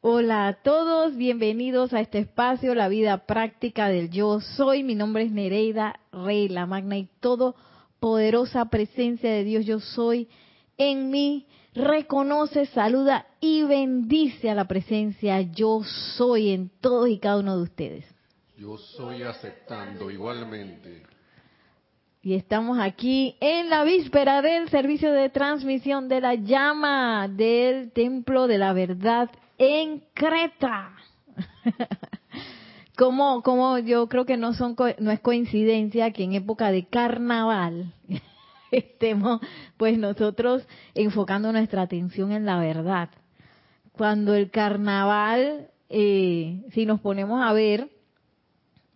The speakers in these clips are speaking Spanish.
Hola a todos, bienvenidos a este espacio, la vida práctica del yo soy. Mi nombre es Nereida Rey, la magna y todopoderosa presencia de Dios yo soy en mí. Reconoce, saluda y bendice a la presencia yo soy en todos y cada uno de ustedes. Yo soy aceptando igualmente. Y estamos aquí en la víspera del servicio de transmisión de la llama del Templo de la Verdad en Creta. como, como yo creo que no son no es coincidencia que en época de carnaval estemos pues nosotros enfocando nuestra atención en la verdad. Cuando el carnaval, eh, si nos ponemos a ver,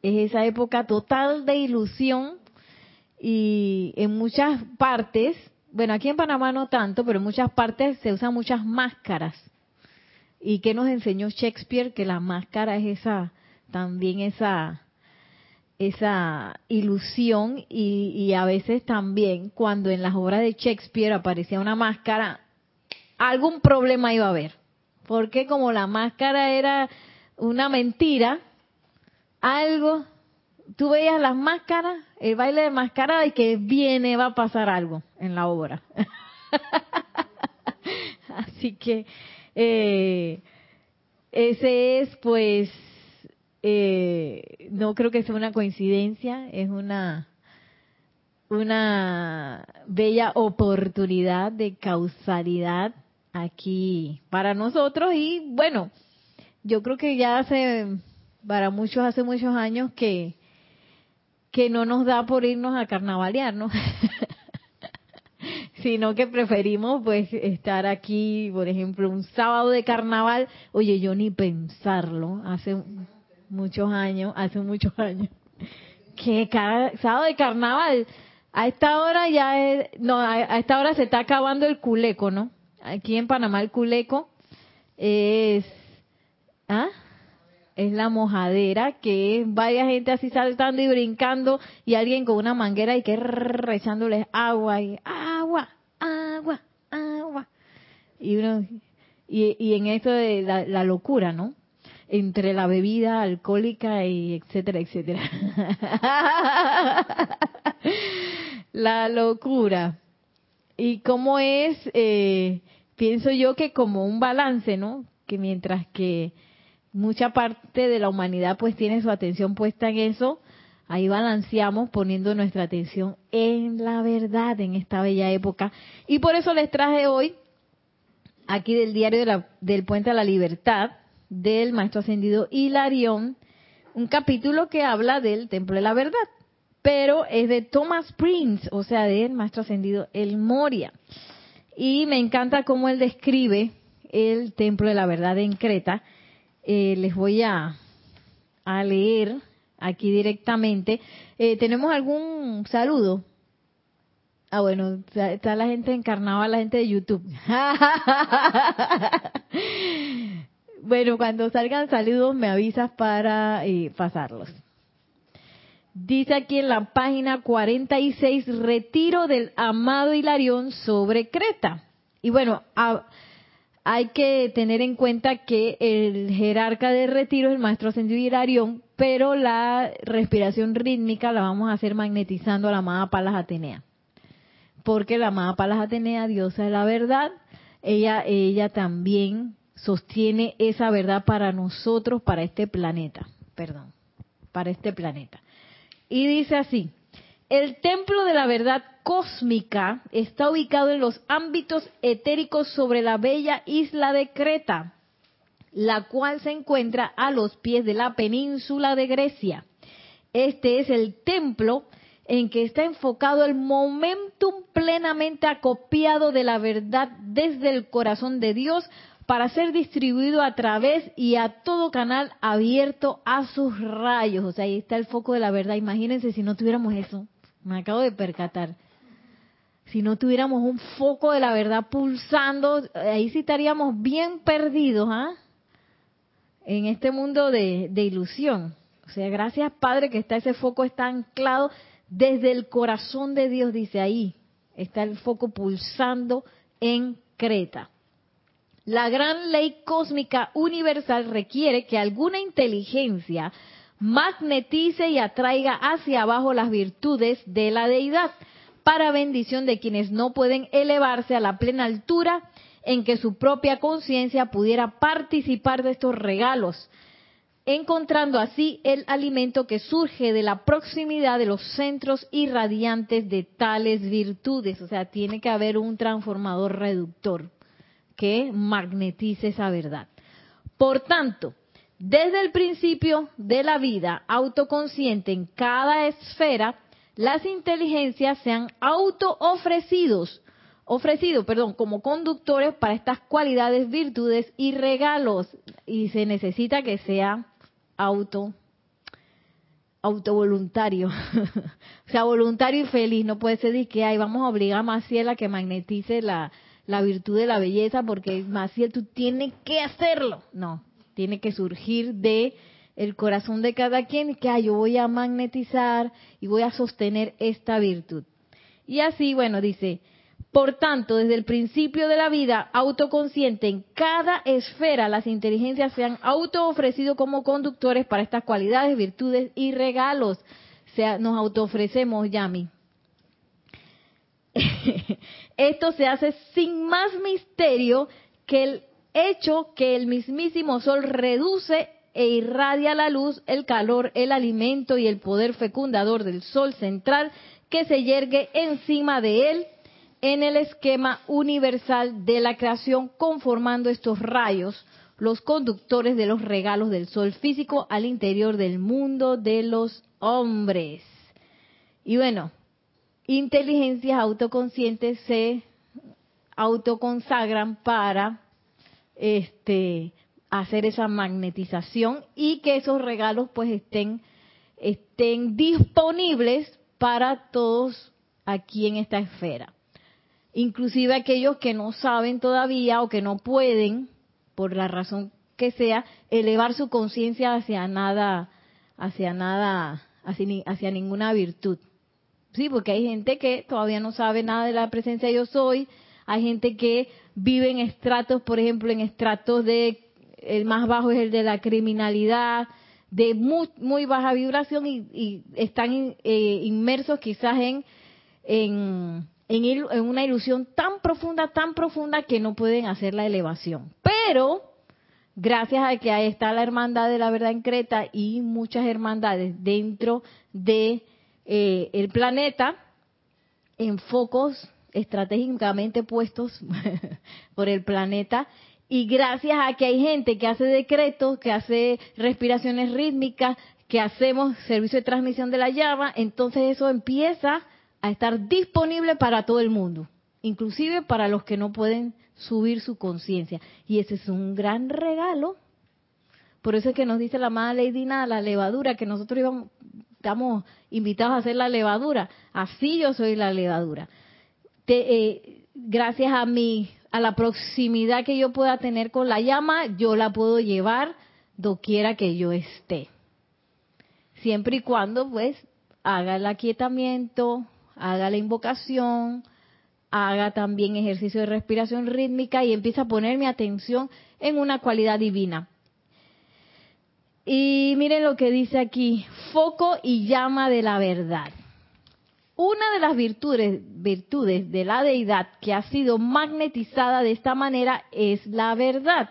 es esa época total de ilusión y en muchas partes, bueno, aquí en Panamá no tanto, pero en muchas partes se usan muchas máscaras ¿Y qué nos enseñó Shakespeare? Que la máscara es esa, también esa, esa ilusión y, y, a veces también cuando en las obras de Shakespeare aparecía una máscara, algún problema iba a haber. Porque como la máscara era una mentira, algo, tú veías las máscaras, el baile de máscara y que viene, va a pasar algo en la obra. Así que eh, ese es, pues, eh, no creo que sea una coincidencia, es una una bella oportunidad de causalidad aquí para nosotros y bueno, yo creo que ya hace para muchos hace muchos años que que no nos da por irnos a carnavalear, ¿no? sino que preferimos pues estar aquí, por ejemplo, un sábado de carnaval, oye, yo ni pensarlo, hace muchos años, hace muchos años, que cada sábado de carnaval, a esta hora ya es, no, a, esta hora se está acabando el culeco, ¿no? Aquí en Panamá el culeco es, ¿ah? es la mojadera, que es varias gente así saltando y brincando y alguien con una manguera y que echándoles agua y agua. Y uno y, y en eso de la, locura, ¿no? Entre la bebida alcohólica y etcétera, etcétera. la locura. Y cómo es, eh, pienso yo que como un balance, ¿no? Que mientras que mucha parte de la humanidad pues tiene su atención puesta en eso, ahí balanceamos poniendo nuestra atención en la verdad en esta bella época. Y por eso les traje hoy, aquí del diario del Puente a la Libertad, del Maestro Ascendido Hilarión, un capítulo que habla del Templo de la Verdad, pero es de Thomas Prince, o sea, del Maestro Ascendido El Moria. Y me encanta cómo él describe el Templo de la Verdad en Creta, eh, les voy a, a, leer aquí directamente. Eh, ¿Tenemos algún saludo? Ah, bueno, está la gente encarnada, la gente de YouTube. bueno, cuando salgan saludos me avisas para eh, pasarlos. Dice aquí en la página 46, retiro del amado Hilarión sobre Creta. Y bueno, hay que tener en cuenta que el jerarca de retiro es el maestro ascendido Hilarión, pero la respiración rítmica la vamos a hacer magnetizando a la amada Palas Atenea. Porque la amada Palas Atenea, diosa de la verdad, ella, ella también sostiene esa verdad para nosotros, para este planeta. Perdón, para este planeta. Y dice así, el templo de la verdad cósmica está ubicado en los ámbitos etéricos sobre la bella isla de Creta, la cual se encuentra a los pies de la península de Grecia. Este es el templo en que está enfocado el momentum plenamente acopiado de la verdad desde el corazón de Dios para ser distribuido a través y a todo canal abierto a sus rayos. O sea, ahí está el foco de la verdad. Imagínense si no tuviéramos eso. Me acabo de percatar. Si no tuviéramos un foco de la verdad pulsando, ahí sí estaríamos bien perdidos, ¿ah? En este mundo de, de ilusión. O sea, gracias Padre que está ese foco está anclado desde el corazón de Dios, dice ahí. Está el foco pulsando en Creta. La gran ley cósmica universal requiere que alguna inteligencia magnetice y atraiga hacia abajo las virtudes de la deidad para bendición de quienes no pueden elevarse a la plena altura en que su propia conciencia pudiera participar de estos regalos, encontrando así el alimento que surge de la proximidad de los centros irradiantes de tales virtudes. O sea, tiene que haber un transformador reductor que magnetice esa verdad. Por tanto, desde el principio de la vida autoconsciente en cada esfera, las inteligencias se han auto ofrecidos, ofrecido, perdón, como conductores para estas cualidades, virtudes y regalos. Y se necesita que sea auto autovoluntario, o sea, voluntario y feliz, no puede ser que, ay, vamos a obligar a Maciel a que magnetice la, la virtud de la belleza, porque Maciel, tú tienes que hacerlo. No, tiene que surgir de el corazón de cada quien que ah, yo voy a magnetizar y voy a sostener esta virtud. Y así, bueno, dice, por tanto, desde el principio de la vida autoconsciente, en cada esfera las inteligencias se han auto ofrecido como conductores para estas cualidades, virtudes y regalos. O sea, nos auto ofrecemos, Yami. Esto se hace sin más misterio que el hecho que el mismísimo sol reduce e irradia la luz, el calor, el alimento y el poder fecundador del sol central que se yergue encima de él en el esquema universal de la creación, conformando estos rayos, los conductores de los regalos del sol físico al interior del mundo de los hombres. Y bueno, inteligencias autoconscientes se autoconsagran para este hacer esa magnetización y que esos regalos pues estén estén disponibles para todos aquí en esta esfera. Inclusive aquellos que no saben todavía o que no pueden, por la razón que sea, elevar su conciencia hacia nada, hacia nada, hacia, ninguna virtud. Sí, porque hay gente que todavía no sabe nada de la presencia de yo soy, hay gente que vive en estratos, por ejemplo, en estratos de, el más bajo es el de la criminalidad, de muy, muy baja vibración y, están eh, inmersos quizás en, en, en, una ilusión tan profunda, tan profunda que no pueden hacer la elevación. Pero, gracias a que ahí está la hermandad de la verdad en Creta y muchas hermandades dentro de eh, el planeta, en focos estratégicamente puestos por el planeta y gracias a que hay gente que hace decretos, que hace respiraciones rítmicas, que hacemos servicio de transmisión de la llama, entonces eso empieza a estar disponible para todo el mundo, inclusive para los que no pueden subir su conciencia. Y ese es un gran regalo. Por eso es que nos dice la amada Lady la levadura, que nosotros íbamos, estamos invitados a hacer la levadura. Así yo soy la levadura. Eh, gracias a mi, a la proximidad que yo pueda tener con la llama, yo la puedo llevar doquiera que yo esté. Siempre y cuando, pues, haga el aquietamiento, haga la invocación, haga también ejercicio de respiración rítmica y empiece a poner mi atención en una cualidad divina. Y miren lo que dice aquí, foco y llama de la verdad. Una de las virtudes, virtudes de la deidad que ha sido magnetizada de esta manera es la verdad.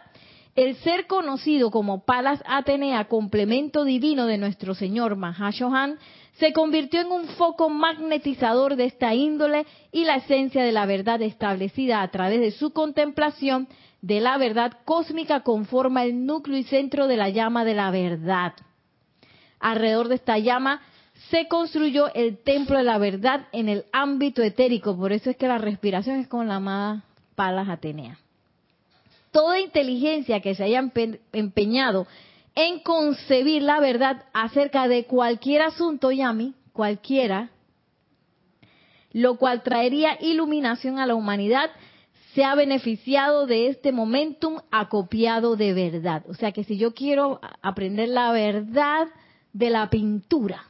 El ser conocido como Palas Atenea, complemento divino de nuestro Señor Mahashohan, se convirtió en un foco magnetizador de esta índole y la esencia de la verdad establecida a través de su contemplación de la verdad cósmica conforma el núcleo y centro de la llama de la verdad. Alrededor de esta llama se construyó el templo de la verdad en el ámbito etérico. Por eso es que la respiración es con la amada Palas Atenea. Toda inteligencia que se haya empeñado en concebir la verdad acerca de cualquier asunto, Yami, cualquiera, lo cual traería iluminación a la humanidad, se ha beneficiado de este momentum acopiado de verdad. O sea que si yo quiero aprender la verdad de la pintura,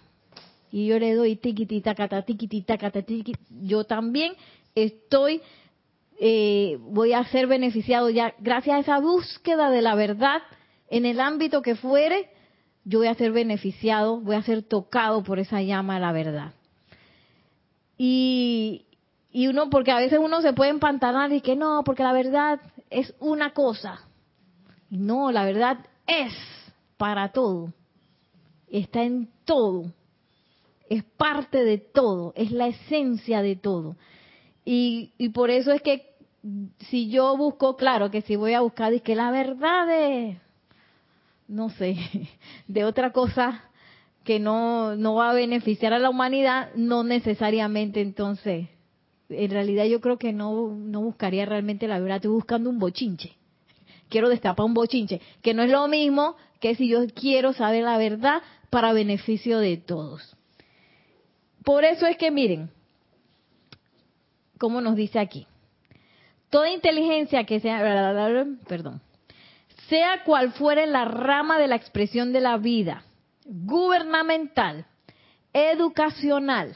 y yo le doy tiquitita, cata, tiquitita, cata, yo también estoy eh, voy a ser beneficiado ya gracias a esa búsqueda de la verdad en el ámbito que fuere, yo voy a ser beneficiado, voy a ser tocado por esa llama de la verdad. Y, y uno, porque a veces uno se puede empantanar y que no, porque la verdad es una cosa. No, la verdad es para todo. Está en todo. Es parte de todo. Es la esencia de todo. Y, y por eso es que si yo busco, claro, que si voy a buscar, es que la verdad es, no sé, de otra cosa que no, no va a beneficiar a la humanidad, no necesariamente entonces en realidad yo creo que no, no buscaría realmente la verdad, estoy buscando un bochinche. Quiero destapar un bochinche, que no es lo mismo que si yo quiero saber la verdad para beneficio de todos. Por eso es que miren, como nos dice aquí, toda inteligencia que sea, perdón, sea cual fuere la rama de la expresión de la vida, gubernamental, educacional,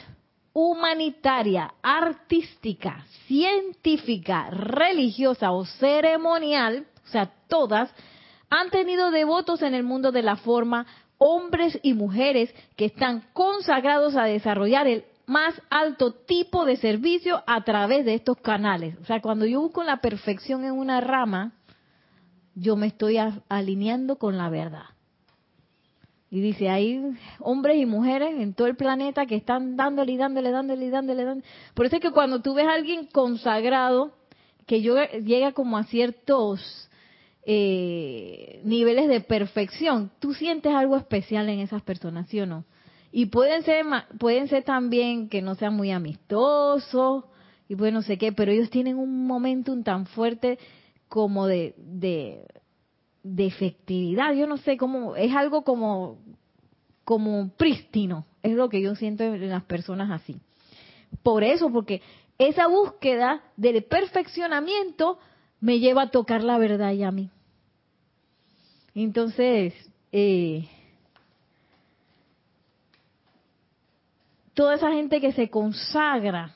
humanitaria, artística, científica, religiosa o ceremonial, o sea, todas, han tenido devotos en el mundo de la forma, hombres y mujeres que están consagrados a desarrollar el más alto tipo de servicio a través de estos canales. O sea, cuando yo busco la perfección en una rama, yo me estoy alineando con la verdad. Y dice, hay hombres y mujeres en todo el planeta que están dándole y dándole, dándole y dándole, dándole. Por eso es que cuando tú ves a alguien consagrado, que llega como a ciertos eh, niveles de perfección, tú sientes algo especial en esas personas, ¿sí o no? Y pueden ser, pueden ser también que no sean muy amistosos y pues no sé qué, pero ellos tienen un momentum tan fuerte como de, de efectividad, yo no sé cómo, es algo como, como prístino, es lo que yo siento en las personas así. Por eso, porque esa búsqueda del perfeccionamiento me lleva a tocar la verdad y a mí. Entonces, eh, toda esa gente que se consagra,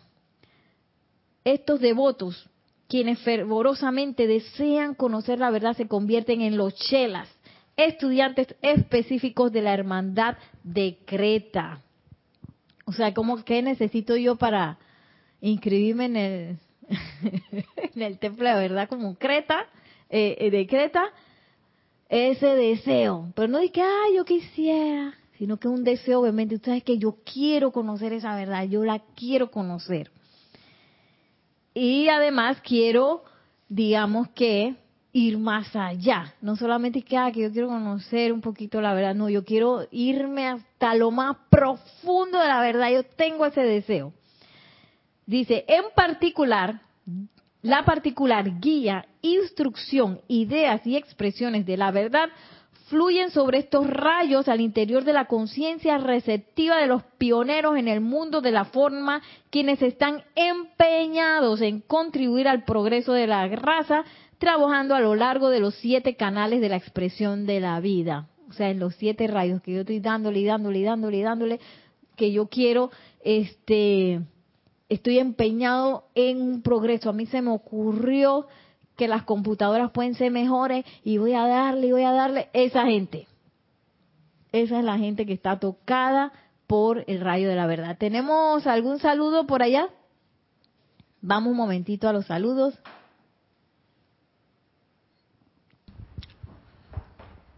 estos devotos, quienes fervorosamente desean conocer la verdad se convierten en los chelas, estudiantes específicos de la hermandad de Creta. O sea, ¿cómo qué necesito yo para inscribirme en el templo de verdad como Creta, eh, eh, de Creta? Ese deseo, pero no de que, ah, yo quisiera, sino que un deseo, obviamente, usted sabe que yo quiero conocer esa verdad, yo la quiero conocer. Y además quiero, digamos que, ir más allá. No solamente que, ah, que yo quiero conocer un poquito la verdad, no, yo quiero irme hasta lo más profundo de la verdad. Yo tengo ese deseo. Dice, en particular, la particular guía, instrucción, ideas y expresiones de la verdad fluyen sobre estos rayos al interior de la conciencia receptiva de los pioneros en el mundo de la forma, quienes están empeñados en contribuir al progreso de la raza, trabajando a lo largo de los siete canales de la expresión de la vida. O sea, en los siete rayos que yo estoy dándole y dándole y dándole y dándole, que yo quiero, este, estoy empeñado en un progreso. A mí se me ocurrió que las computadoras pueden ser mejores y voy a darle y voy a darle. Esa gente, esa es la gente que está tocada por el rayo de la verdad. ¿Tenemos algún saludo por allá? Vamos un momentito a los saludos.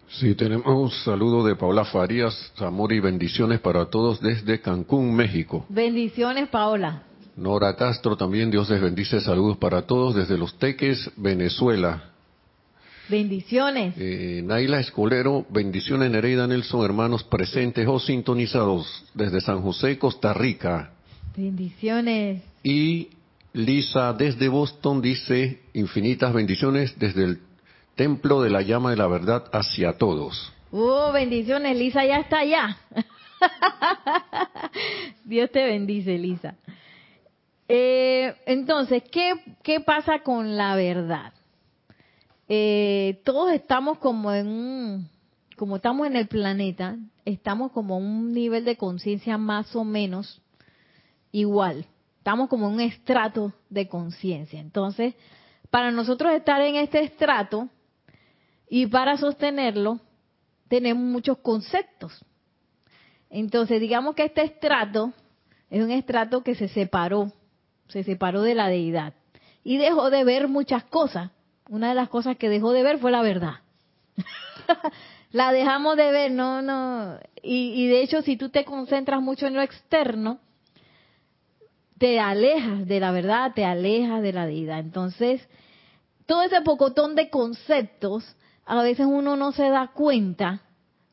Sí, tenemos un saludo de Paola Farías, amor y bendiciones para todos desde Cancún, México. Bendiciones, Paola. Nora Castro también, Dios les bendice, saludos para todos desde Los Teques, Venezuela. Bendiciones. Eh, Naila Escolero, bendiciones Nereida Nelson, hermanos presentes o sintonizados desde San José, Costa Rica. Bendiciones. Y Lisa desde Boston dice, infinitas bendiciones desde el Templo de la Llama de la Verdad hacia todos. Oh, bendiciones, Lisa ya está allá. Dios te bendice, Lisa. Eh, entonces, ¿qué, ¿qué pasa con la verdad? Eh, todos estamos como en un, como estamos en el planeta, estamos como un nivel de conciencia más o menos igual. Estamos como en un estrato de conciencia. Entonces, para nosotros estar en este estrato y para sostenerlo, tenemos muchos conceptos. Entonces, digamos que este estrato es un estrato que se separó, se separó de la deidad y dejó de ver muchas cosas. Una de las cosas que dejó de ver fue la verdad. la dejamos de ver, no, no. Y, y, de hecho, si tú te concentras mucho en lo externo, te alejas de la verdad, te alejas de la deidad. Entonces, todo ese pocotón de conceptos, a veces uno no se da cuenta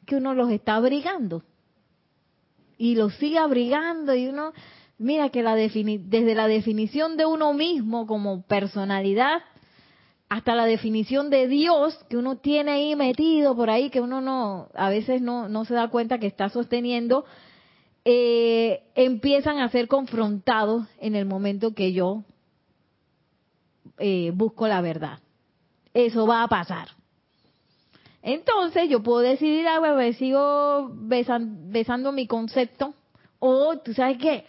que uno los está abrigando. Y los sigue abrigando y uno, mira que la desde la definición de uno mismo como personalidad hasta la definición de Dios que uno tiene ahí metido por ahí, que uno no, a veces no, no se da cuenta que está sosteniendo, eh, empiezan a ser confrontados en el momento que yo eh, busco la verdad. Eso va a pasar. Entonces yo puedo decidir, ah, bueno, sigo besando mi concepto, o tú sabes qué,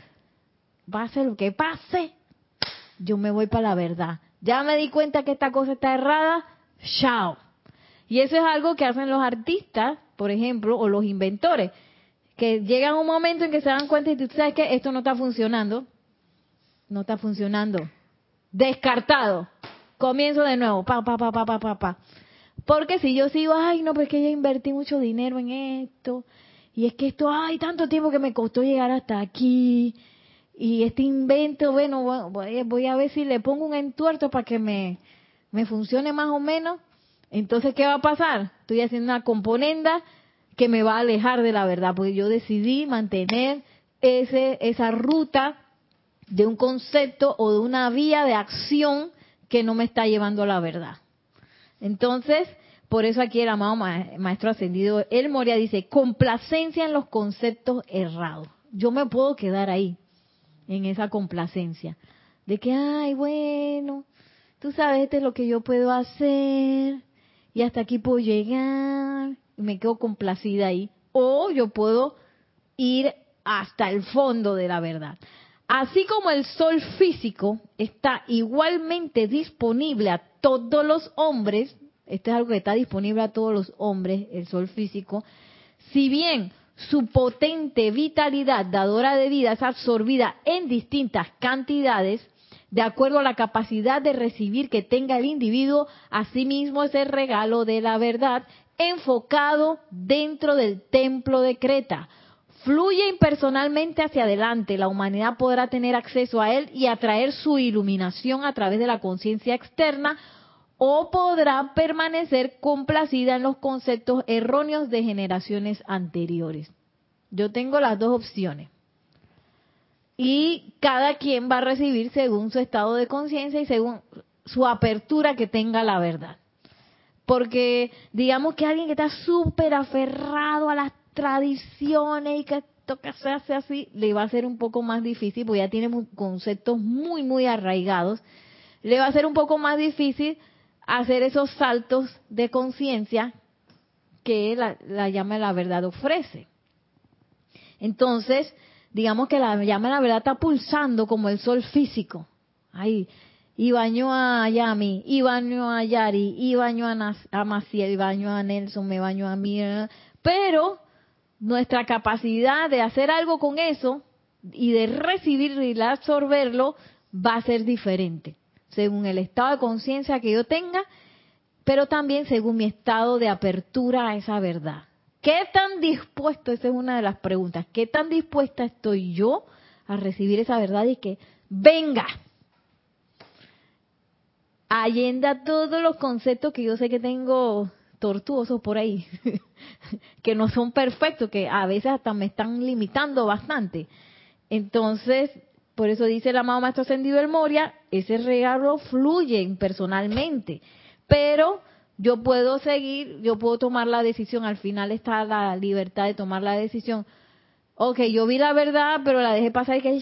pase lo que pase, yo me voy para la verdad. Ya me di cuenta que esta cosa está errada, chao. Y eso es algo que hacen los artistas, por ejemplo, o los inventores, que llegan un momento en que se dan cuenta y tú sabes que esto no está funcionando, no está funcionando, descartado. Comienzo de nuevo, pa, pa, pa, pa, pa, pa, pa. Porque si yo sigo, ay, no, pues que ya invertí mucho dinero en esto, y es que esto, ay, tanto tiempo que me costó llegar hasta aquí, y este invento, bueno, voy a ver si le pongo un entuerto para que me, funcione más o menos. Entonces, ¿qué va a pasar? Estoy haciendo una componenda que me va a alejar de la verdad, porque yo decidí mantener ese, esa ruta de un concepto o de una vía de acción que no me está llevando a la verdad. Entonces, por eso aquí el amado maestro ascendido, el Moria dice, complacencia en los conceptos errados. Yo me puedo quedar ahí en esa complacencia. De que, ay, bueno, tú sabes, esto es lo que yo puedo hacer y hasta aquí puedo llegar y me quedo complacida ahí. O yo puedo ir hasta el fondo de la verdad. Así como el sol físico está igualmente disponible a todos los hombres, esto es algo que está disponible a todos los hombres, el sol físico, si bien su potente vitalidad dadora de vida es absorbida en distintas cantidades, de acuerdo a la capacidad de recibir que tenga el individuo, asimismo es el regalo de la verdad enfocado dentro del templo de Creta. Fluye impersonalmente hacia adelante, la humanidad podrá tener acceso a él y atraer su iluminación a través de la conciencia externa o podrá permanecer complacida en los conceptos erróneos de generaciones anteriores. Yo tengo las dos opciones. Y cada quien va a recibir según su estado de conciencia y según su apertura que tenga la verdad. Porque digamos que alguien que está súper aferrado a las tradiciones y que esto que se hace así, le va a ser un poco más difícil, porque ya tiene conceptos muy, muy arraigados. Le va a ser un poco más difícil hacer esos saltos de conciencia que la, llama de la verdad ofrece. Entonces, digamos que la llama de la verdad está pulsando como el sol físico. Ahí, y baño a Yami, y baño a Yari, y baño a, Maciel, y baño a Nelson, me baño a mí. Pero nuestra capacidad de hacer algo con eso y de recibirlo y de absorberlo va a ser diferente según el estado de conciencia que yo tenga, pero también según mi estado de apertura a esa verdad. ¿Qué tan dispuesto, esa es una de las preguntas, qué tan dispuesta estoy yo a recibir esa verdad y que venga, allenda todos los conceptos que yo sé que tengo tortuosos por ahí, que no son perfectos, que a veces hasta me están limitando bastante. Entonces, por eso dice el amado Maestro Ascendido del Moria, ese regalo fluye personalmente. Pero yo puedo seguir, yo puedo tomar la decisión, al final está la libertad de tomar la decisión. Ok, yo vi la verdad, pero la dejé pasar y que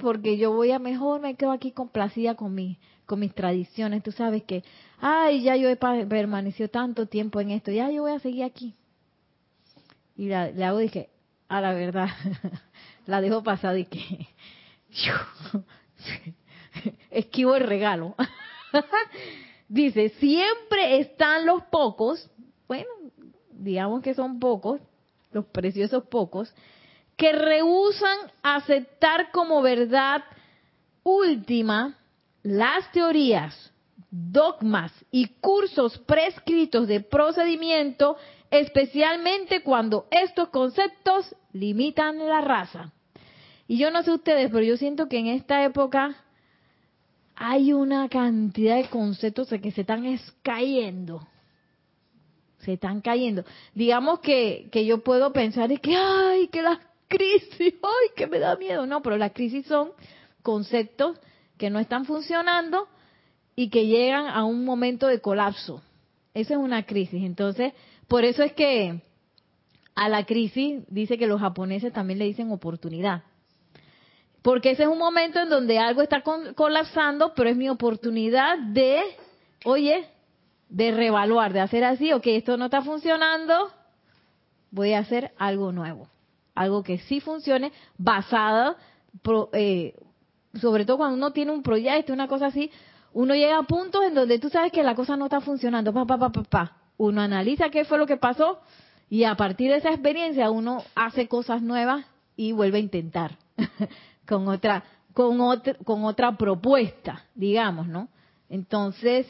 porque yo voy a mejor, me quedo aquí complacida con, mi, con mis tradiciones. Tú sabes que, ay, ya yo he permanecido tanto tiempo en esto, ya yo voy a seguir aquí. Y le hago, dije, a la verdad, la dejo pasar y que Esquivo el regalo. Dice, siempre están los pocos, bueno, digamos que son pocos, los preciosos pocos, que rehusan aceptar como verdad última las teorías, dogmas y cursos prescritos de procedimiento, especialmente cuando estos conceptos limitan la raza. Y yo no sé ustedes, pero yo siento que en esta época hay una cantidad de conceptos que se están cayendo. Se están cayendo. Digamos que, que yo puedo pensar de que, ay, que las crisis, ay, que me da miedo. No, pero las crisis son conceptos que no están funcionando y que llegan a un momento de colapso. Esa es una crisis. Entonces, por eso es que a la crisis dice que los japoneses también le dicen oportunidad. Porque ese es un momento en donde algo está colapsando, pero es mi oportunidad de, oye, de reevaluar, de hacer así, ok, esto no está funcionando, voy a hacer algo nuevo. Algo que sí funcione, basado, eh, sobre todo cuando uno tiene un proyecto, una cosa así, uno llega a puntos en donde tú sabes que la cosa no está funcionando, pa, pa, pa, pa, pa. Uno analiza qué fue lo que pasó y a partir de esa experiencia uno hace cosas nuevas y vuelve a intentar con otra con otra con otra propuesta, digamos, ¿no? Entonces,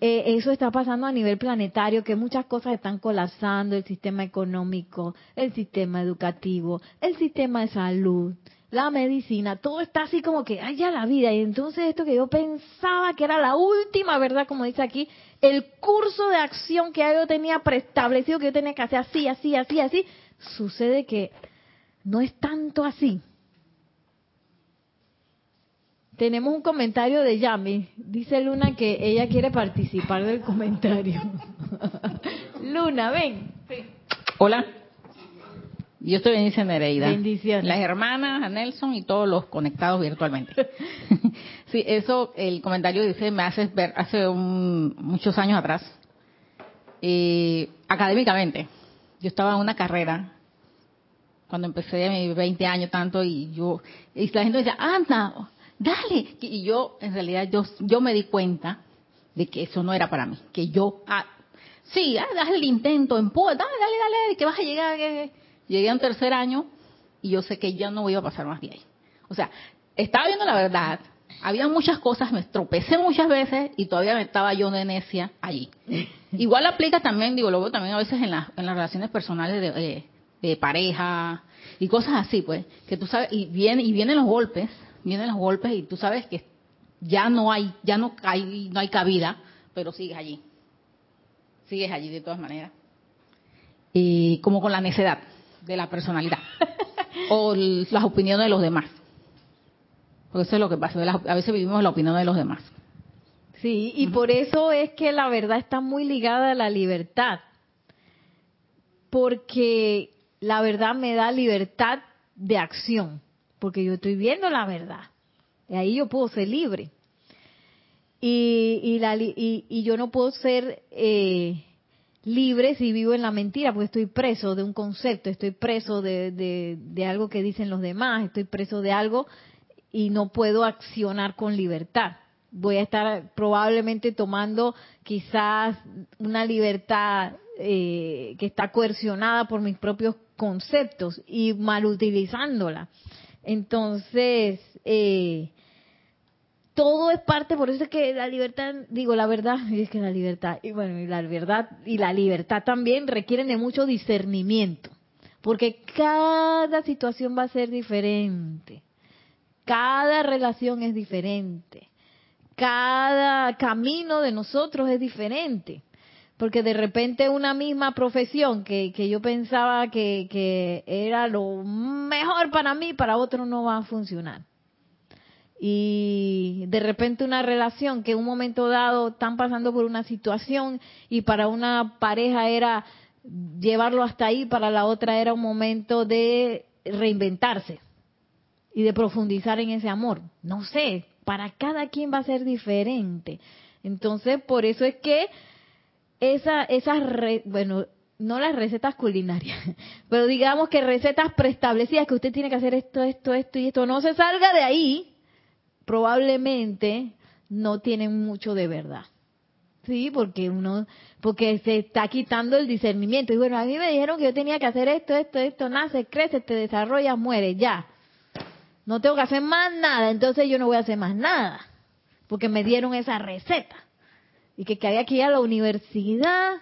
eh, eso está pasando a nivel planetario, que muchas cosas están colapsando, el sistema económico, el sistema educativo, el sistema de salud, la medicina, todo está así como que, ay, ya la vida. Y entonces esto que yo pensaba que era la última verdad, como dice aquí, el curso de acción que yo tenía preestablecido, que yo tenía que hacer así, así, así, así, sucede que no es tanto así. Tenemos un comentario de Yami. Dice Luna que ella quiere participar del comentario. Luna, ven. Hola. Yo estoy Benicia Nereida. Bendiciones. Las hermanas, a Nelson y todos los conectados virtualmente. sí, eso, el comentario dice, me hace ver hace muchos años atrás, eh, académicamente. Yo estaba en una carrera cuando empecé a mis 20 años tanto y yo, y la gente decía, anda, dale. Y yo, en realidad, yo, yo me di cuenta de que eso no era para mí, que yo, ah, sí, ah, haz el intento, empuja, dale, dale, dale, que vas a llegar, que, Llegué a un tercer año y yo sé que ya no iba a pasar más de ahí. O sea, estaba viendo la verdad, había muchas cosas, me tropecé muchas veces y todavía me estaba yo de necia allí. Igual aplica también, digo, lo veo también a veces en, en las relaciones personales de, de, pareja y cosas así, pues, que tú sabes, y, viene, y vienen los golpes, vienen los golpes y tú sabes que ya no hay, ya no hay, no hay cabida, pero sigues allí. Sigues allí de todas maneras. Y como con la necedad de la personalidad o las opiniones de los demás. Porque eso es lo que pasa, a veces vivimos la opinión de los demás. Sí, y por eso es que la verdad está muy ligada a la libertad. Porque la verdad me da libertad de acción, porque yo estoy viendo la verdad. Y ahí yo puedo ser libre. Y, y, la, y, y yo no puedo ser eh, libre si vivo en la mentira, porque estoy preso de un concepto, estoy preso de, de, algo que dicen los demás, estoy preso de algo y no puedo accionar con libertad. Voy a estar probablemente tomando quizás una libertad eh, que está coercionada por mis propios conceptos y mal utilizándola. Entonces, eh, todo es parte, por eso es que la libertad, digo la verdad, es que la libertad, y bueno, y la verdad y la libertad también requieren de mucho discernimiento, porque cada situación va a ser diferente, cada relación es diferente, cada camino de nosotros es diferente, porque de repente una misma profesión que, que yo pensaba que, que era lo mejor para mí, para otro no va a funcionar y de repente una relación que en un momento dado están pasando por una situación y para una pareja era llevarlo hasta ahí, para la otra era un momento de reinventarse y de profundizar en ese amor. No sé, para cada quien va a ser diferente. Entonces, por eso es que esa, esas, bueno, no las recetas culinarias, pero digamos que recetas preestablecidas que usted tiene que hacer esto, esto, esto y esto, no se salga de ahí probablemente no tienen mucho de verdad. Sí, porque uno, porque se está quitando el discernimiento. Y bueno, a mí me dijeron que yo tenía que hacer esto, esto, esto, nace, crece, te desarrollas, muere, ya. No tengo que hacer más nada, entonces yo no voy a hacer más nada. Porque me dieron esa receta. Y que, había que ir a la universidad,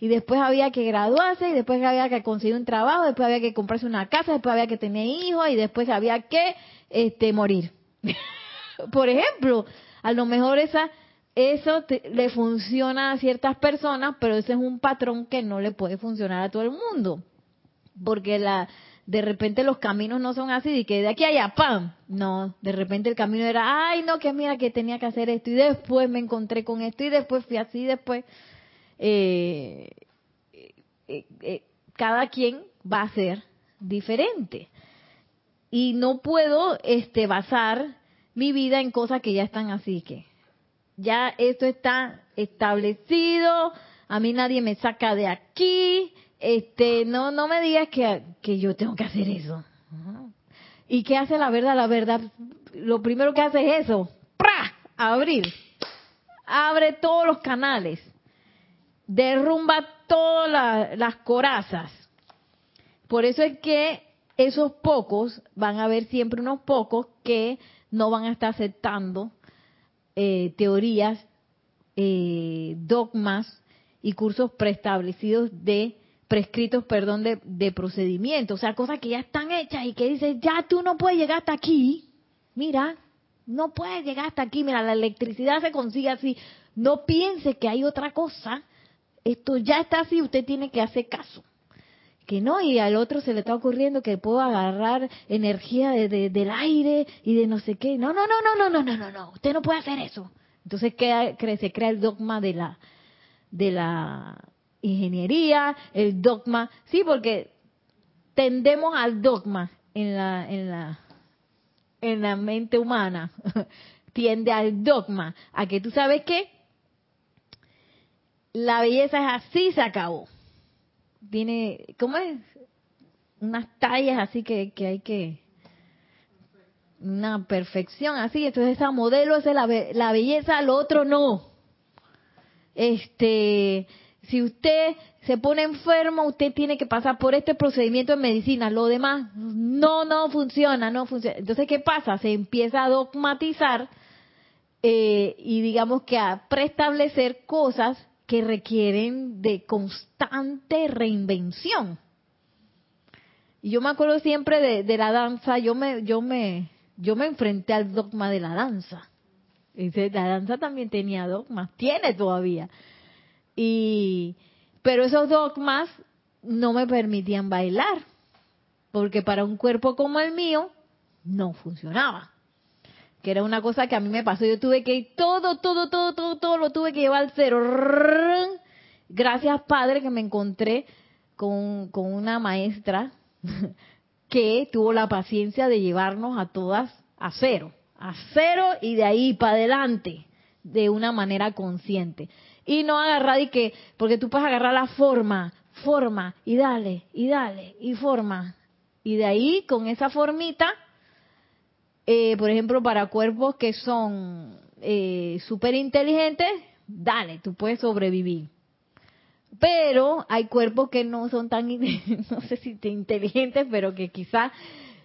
y después había que graduarse, y después había que conseguir un trabajo, después había que comprarse una casa, después había que tener hijos, y después había que este, morir. Por ejemplo, a lo mejor esa eso le funciona a ciertas personas, pero ese es un patrón que no le puede funcionar a todo el mundo. Porque la de repente los caminos no son así, de que de aquí a allá, ¡pam! No, de repente el camino era, ay, no, que mira que tenía que hacer esto, y después me encontré con esto, y después fui así, después. Eh, eh, eh, cada quien va a ser diferente. Y no puedo este, basar mi vida en cosas que ya están así, que ya esto está establecido, a mí nadie me saca de aquí, este, no, no me digas que, yo tengo que hacer eso. ¿Y qué hace la verdad? La verdad, lo primero que hace es eso, ¡pra! abrir, abre todos los canales, derrumba todas las corazas. Por eso es que esos pocos, van a haber siempre unos pocos que no van a estar aceptando eh, teorías, eh, dogmas y cursos preestablecidos de prescritos, perdón, de, de procedimiento, o sea, cosas que ya están hechas y que dicen, ya tú no puedes llegar hasta aquí, mira, no puedes llegar hasta aquí, mira, la electricidad se consigue así, no piense que hay otra cosa, esto ya está así, usted tiene que hacer caso. Que no, y al otro se le está ocurriendo que puedo agarrar energía de, del aire y de no sé qué. No, no, no, no, no, no, no, no, no, usted no puede hacer eso. Entonces se crea el dogma de la, de la ingeniería, el dogma, sí, porque tendemos al dogma en la, en la, en la mente humana, tiende al dogma, a que tú sabes que la belleza es así, se acabó. Tiene, ¿cómo es? Unas tallas así que, que hay que, una perfección así, entonces esa modelo es la, la belleza, lo otro no. Este, si usted se pone enfermo, usted tiene que pasar por este procedimiento de medicina, lo demás no, no funciona, no funciona. Entonces, ¿qué pasa? Se empieza a dogmatizar eh, y digamos que a preestablecer cosas que requieren de constante reinvención. Y yo me acuerdo siempre de, la danza, yo me, yo me, yo me enfrenté al dogma de la danza. La danza también tenía dogmas, tiene todavía. Y, pero esos dogmas no me permitían bailar, porque para un cuerpo como el mío no funcionaba que era una cosa que a mí me pasó. Yo tuve que ir todo, todo, todo, todo, todo lo tuve que llevar al cero. Gracias, Padre, que me encontré con, con una maestra que tuvo la paciencia de llevarnos a todas a cero, a cero y de ahí para adelante, de una manera consciente. Y no agarrar y que, porque tú puedes agarrar la forma, forma, y dale, y dale, y forma. Y de ahí, con esa formita, eh, por ejemplo, para cuerpos que son eh, súper inteligentes, dale, tú puedes sobrevivir. Pero hay cuerpos que no son tan, no sé si inteligentes, pero que quizás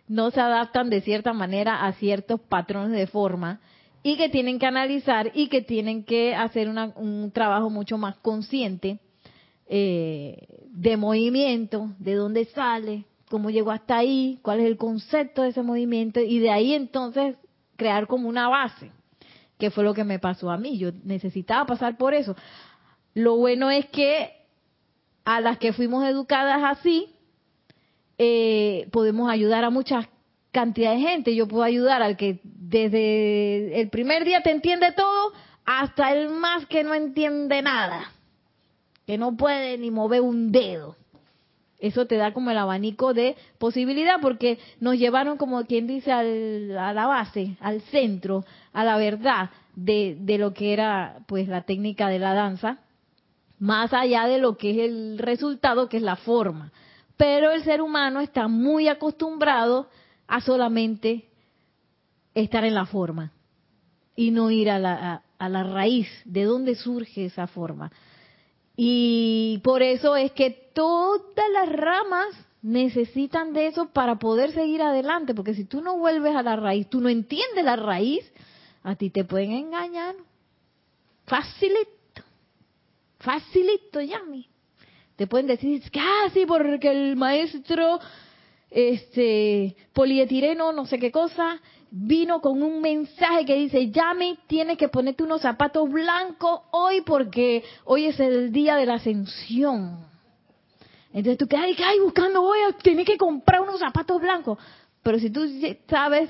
no se adaptan de cierta manera a ciertos patrones de forma y que tienen que analizar y que tienen que hacer un trabajo mucho más consciente eh, de movimiento, de dónde sale, cómo llegó hasta ahí, cuál es el concepto de ese movimiento y de ahí entonces crear como una base, que fue lo que me pasó a mí. Yo necesitaba pasar por eso. Lo bueno es que a las que fuimos educadas así, eh, podemos ayudar a muchas cantidad de gente. Yo puedo ayudar al que desde el primer día te entiende todo hasta el más que no entiende nada, que no puede ni mover un dedo. Eso te da como el abanico de posibilidad porque nos llevaron, como quien dice, al, a la base, al centro, a la verdad de, de lo que era pues la técnica de la danza, más allá de lo que es el resultado, que es la forma. Pero el ser humano está muy acostumbrado a solamente estar en la forma. y no ir a la, a la raíz de dónde surge esa forma. Y por eso es que todas las ramas necesitan de eso para poder seguir adelante, porque si tú no vuelves a la raíz, tú no entiendes la raíz, a ti te pueden engañar. Facilito, facilito, Yami. Te pueden decir, casi ah, porque el maestro este polietileno, no sé qué cosa, vino con un mensaje que dice, Yami, tienes que ponerte unos zapatos blancos hoy porque hoy es el día de la ascensión. Entonces tú, ¿qué hay, buscando? Voy a tener que comprar unos zapatos blancos. Pero si tú sabes,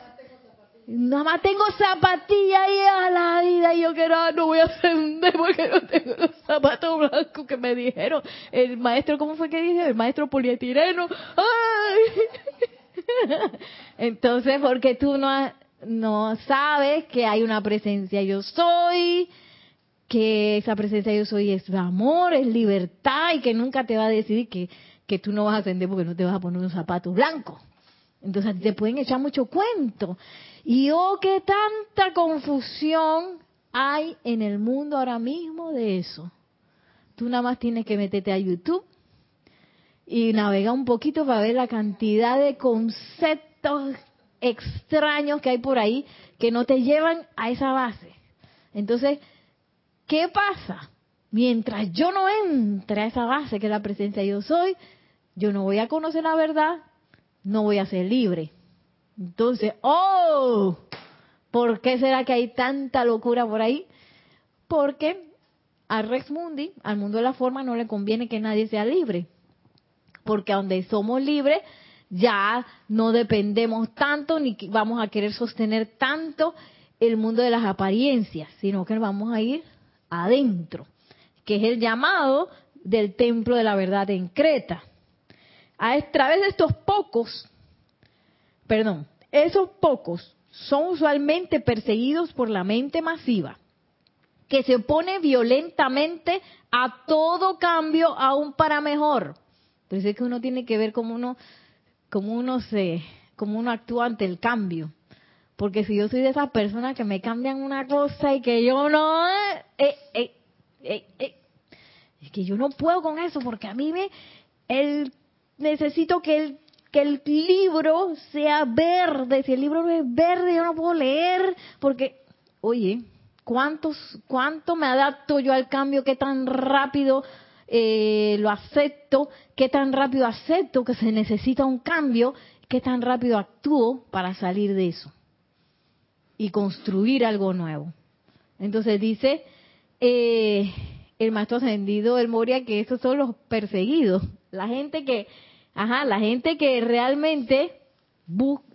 nada más tengo zapatillas y a la vida y yo que no, voy a ascender porque no tengo los zapatos blancos que me dijeron. El maestro, ¿cómo fue que dije? El maestro polietileno. ¡Ay! Entonces, porque tú no, no sabes que hay una presencia yo soy, que esa presencia yo soy es amor, es libertad y que nunca te va a decidir que, que tú no vas a ascender porque no te vas a poner unos zapatos blancos. Entonces te pueden echar mucho cuento. Y oh, qué tanta confusión hay en el mundo ahora mismo de eso. Tú nada más tienes que meterte a YouTube y navegar un poquito para ver la cantidad de conceptos extraños que hay por ahí que no te llevan a esa base. Entonces, ¿Qué pasa? Mientras yo no entre a esa base que es la presencia yo soy, yo no voy a conocer la verdad, no voy a ser libre. Entonces, oh, ¿por qué será que hay tanta locura por ahí? Porque a Rex Mundi, al mundo de la forma, no le conviene que nadie sea libre. Porque donde somos libres, ya no dependemos tanto ni vamos a querer sostener tanto el mundo de las apariencias, sino que vamos a ir adentro, que es el llamado del templo de la verdad en Creta. A través de estos pocos, perdón, esos pocos son usualmente perseguidos por la mente masiva, que se opone violentamente a todo cambio, aún para mejor. Entonces es que uno tiene que ver cómo uno, cómo uno se, cómo uno actúa ante el cambio. Porque si yo soy de esas personas que me cambian una cosa y que yo no... Eh, eh, eh, es que yo no puedo con eso porque a mí me... El, necesito que el, que el libro sea verde. Si el libro no es verde, yo no puedo leer porque... Oye, ¿cuántos, ¿cuánto me adapto yo al cambio? ¿Qué tan rápido eh, lo acepto? ¿Qué tan rápido acepto que se necesita un cambio? ¿Qué tan rápido actúo para salir de eso? y construir algo nuevo. Entonces dice eh, el maestro ascendido del Moria que esos son los perseguidos, la gente que, ajá, la gente que realmente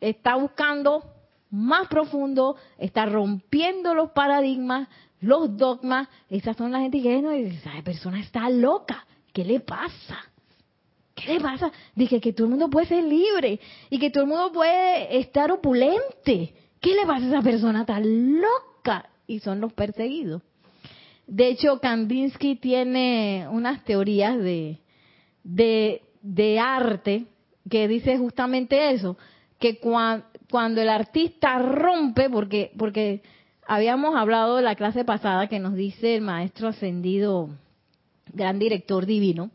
está buscando más profundo, está rompiendo los paradigmas, los dogmas, esas son la gente que no, esa persona está loca, ¿qué le pasa? ¿Qué le pasa? Dije que todo el mundo puede ser libre y que todo el mundo puede estar opulente ¿Qué le pasa a esa persona tan loca? Y son los perseguidos. De hecho, Kandinsky tiene unas teorías de, de, arte que dice justamente eso, que cuando el artista rompe, porque, porque habíamos hablado de la clase pasada que nos dice el maestro ascendido, gran director divino,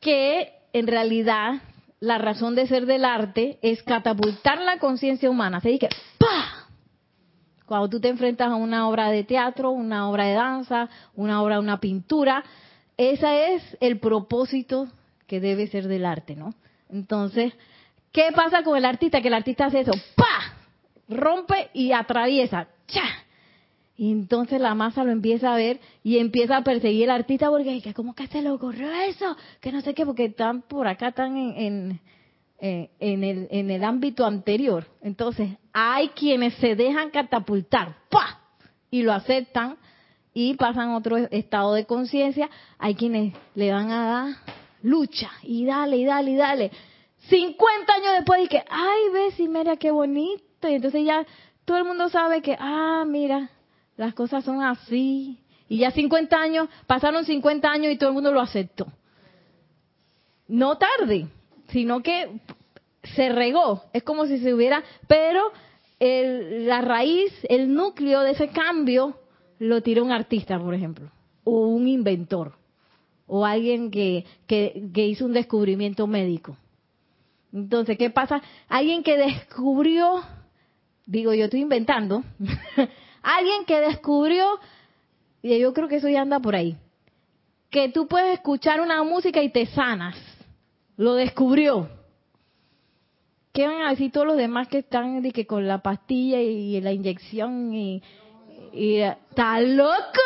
que en realidad la razón de ser del arte es catapultar la conciencia humana. Se dice, ¡pa! Cuando tú te enfrentas a una obra de teatro, una obra de danza, una obra, una pintura, ese es el propósito que debe ser del arte, ¿no? Entonces, ¿qué pasa con el artista? Que el artista hace eso, ¡pa! Rompe y atraviesa, ¡cha! Y entonces la masa lo empieza a ver y empieza a perseguir al artista porque, ¿cómo que se le ocurrió eso? Que no sé qué, porque están por acá, están en, en, eh, el, en el ámbito anterior. Entonces, hay quienes se dejan catapultar, ¡pah! Y lo aceptan y pasan otro estado de conciencia. Hay quienes le van a dar lucha y dale, y dale, y dale. 50 años después y que, ay, ves y mira qué bonito. Y entonces ya todo el mundo sabe que, ah, mira, las cosas son así. Y ya 50 años, pasaron 50 años y todo el mundo lo aceptó. No tarde, sino que se regó. Es como si se hubiera, pero la raíz, el núcleo de ese cambio lo tiró un artista, por ejemplo, o un inventor, o alguien que, que, hizo un descubrimiento médico. Entonces, ¿qué pasa? Alguien que descubrió, digo yo estoy inventando, alguien que descubrió, y yo creo que eso ya anda por ahí, que tú puedes escuchar una música y te sanas. Lo descubrió. ¿Qué van a decir todos los demás que están que con la pastilla y, la inyección y está loco?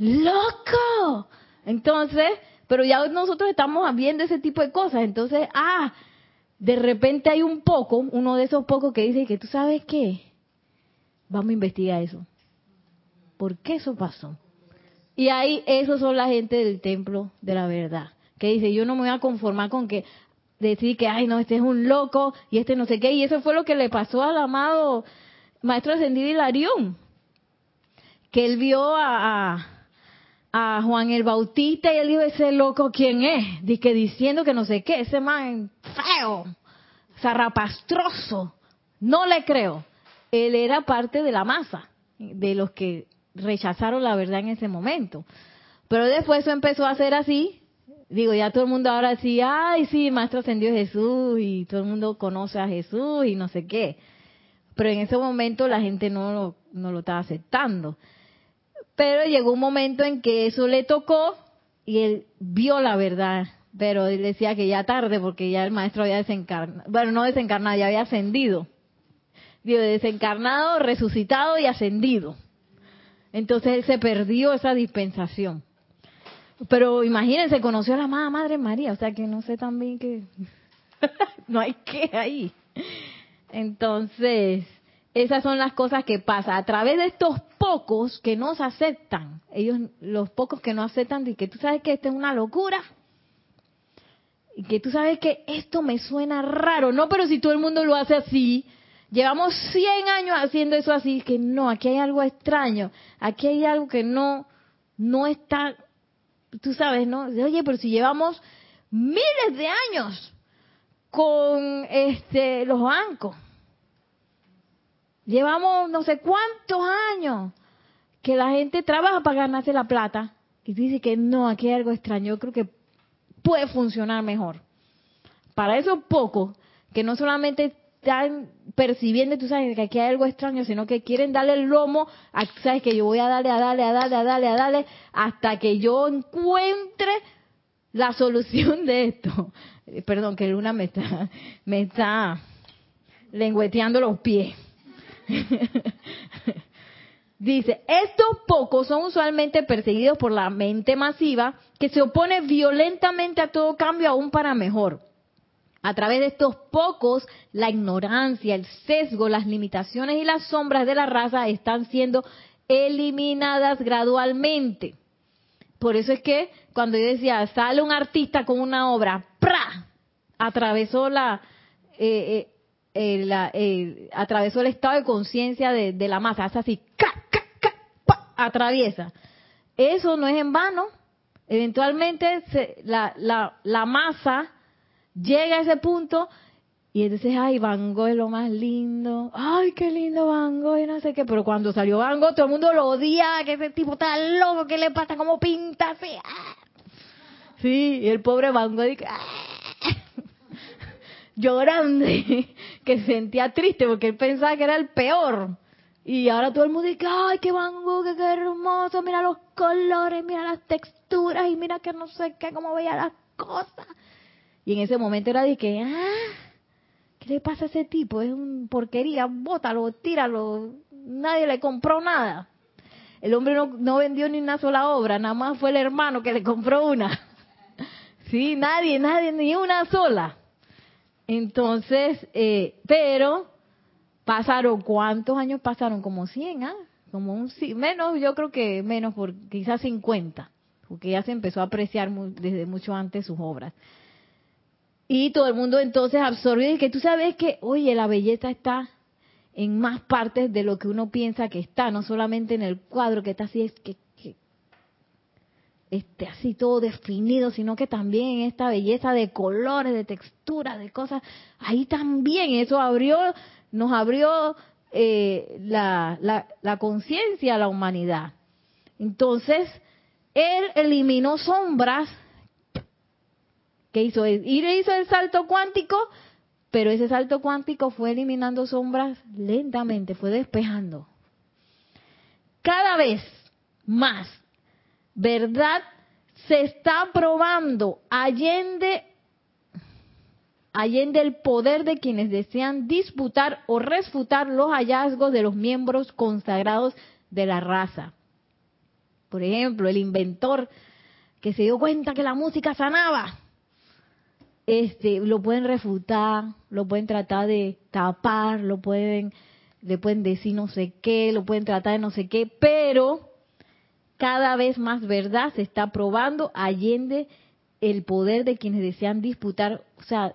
Loco. Entonces, pero ya nosotros estamos viendo ese tipo de cosas. Entonces, ah, de repente hay un poco, uno de esos pocos que dice que tú sabes qué, vamos a investigar eso. ¿Por qué eso pasó? Y ahí, esos son la gente del templo de la verdad, que dice, yo no me voy a conformar con que, decir que, ay, no, este es un loco y este no sé qué. Y eso fue lo que le pasó al amado Maestro Ascendido Hilarión, que él vio a, a, Juan el Bautista y él dijo, ese loco, ¿quién es? Dice, diciendo que no sé qué, ese man feo, zarrapastroso. No le creo. Él era parte de la masa, de los que rechazaron la verdad en ese momento. Pero después eso empezó a ser así digo, ya todo el mundo ahora sí, ay, sí, Maestro ascendió Jesús y todo el mundo conoce a Jesús y no sé qué. Pero en ese momento la gente no lo, no lo estaba aceptando. Pero llegó un momento en que eso le tocó y él vio la verdad. Pero él decía que ya tarde porque ya el maestro había desencarnado. Bueno, no desencarnado, ya había ascendido. Digo, desencarnado, resucitado y ascendido. Entonces él se perdió esa dispensación. Pero imagínense, conoció a la amada Madre María, o sea que no sé también que no hay que ahí. Entonces, esas son las cosas que pasan. A través de estos pocos que no aceptan, ellos, los pocos que no aceptan, y que tú sabes que esto es una locura, y que tú sabes que esto me suena raro, no, pero si todo el mundo lo hace así, llevamos 100 años haciendo eso así, que no, aquí hay algo extraño, aquí hay algo que no, no está tú sabes, ¿no? Oye, pero si llevamos miles de años con este los bancos. Llevamos no sé cuántos años que la gente trabaja para ganarse la plata y dice que no, aquí hay algo extraño. Yo creo que puede funcionar mejor. Para esos pocos que no solamente están percibiendo, tú sabes, que aquí hay algo extraño, sino que quieren darle el lomo, a, sabes que yo voy a darle, a darle, a darle, a darle, a darle, hasta que yo encuentre la solución de esto. Perdón, que Luna me está, me está lengüeteando los pies. Dice, estos pocos son usualmente perseguidos por la mente masiva que se opone violentamente a todo cambio aún para mejor. A través de estos pocos, la ignorancia, el sesgo, las limitaciones y las sombras de la raza están siendo eliminadas gradualmente. Por eso es que cuando yo decía, sale un artista con una obra, ¡pra! atravesó la, eh, eh, eh, atravesó el estado de conciencia de, la masa, hace así, atraviesa. Eso no es en vano. Eventualmente la, la, la masa llega a ese punto y entonces, ay, Van Gogh es lo más lindo. Ay, qué lindo Van Gogh y no sé qué. Pero cuando salió Van Gogh, todo el mundo lo odia, que ese tipo está loco, ¿qué le pasa? ¿Cómo pinta así? Ah. Sí, y el pobre Van Gogh ah. Llorando, que se sentía triste porque él pensaba que era el peor. Y ahora todo el mundo dice, ay, qué Van qué, hermoso, mira los colores, mira las texturas y mira que no sé qué, cómo veía las cosas. Y en ese momento era de que, ah, ¿qué le pasa a ese tipo? Es un porquería, bótalo, tíralo, nadie le compró nada. El hombre no, no vendió ni una sola obra, nada más fue el hermano que le compró una. Sí, nadie, nadie, ni una sola. Entonces, eh, pero pasaron, ¿cuántos años pasaron? Como 100, ¿ah? Como un, menos, yo creo que menos, quizás 50, porque ya se empezó a apreciar desde mucho antes sus obras. Y todo el mundo entonces absorbe y que tú sabes que, oye, la belleza está en más partes de lo que uno piensa que está, no solamente en el cuadro que está así, es que, este, así todo definido, sino que también en esta belleza de colores, de texturas, de cosas, ahí también eso abrió nos abrió eh, la, la, la conciencia a la humanidad. Entonces, él eliminó sombras. ¿Qué hizo? Y hizo el salto cuántico, pero ese salto cuántico fue eliminando sombras lentamente, fue despejando. Cada vez más verdad se está probando. Allende allende el poder de quienes desean disputar o refutar los hallazgos de los miembros consagrados de la raza. Por ejemplo, el inventor que se dio cuenta que la música sanaba, este, lo pueden refutar, lo pueden tratar de tapar, lo pueden, le pueden decir no sé qué, lo pueden tratar de no sé qué, pero cada vez más verdad se está probando allende el poder de quienes desean disputar, o sea,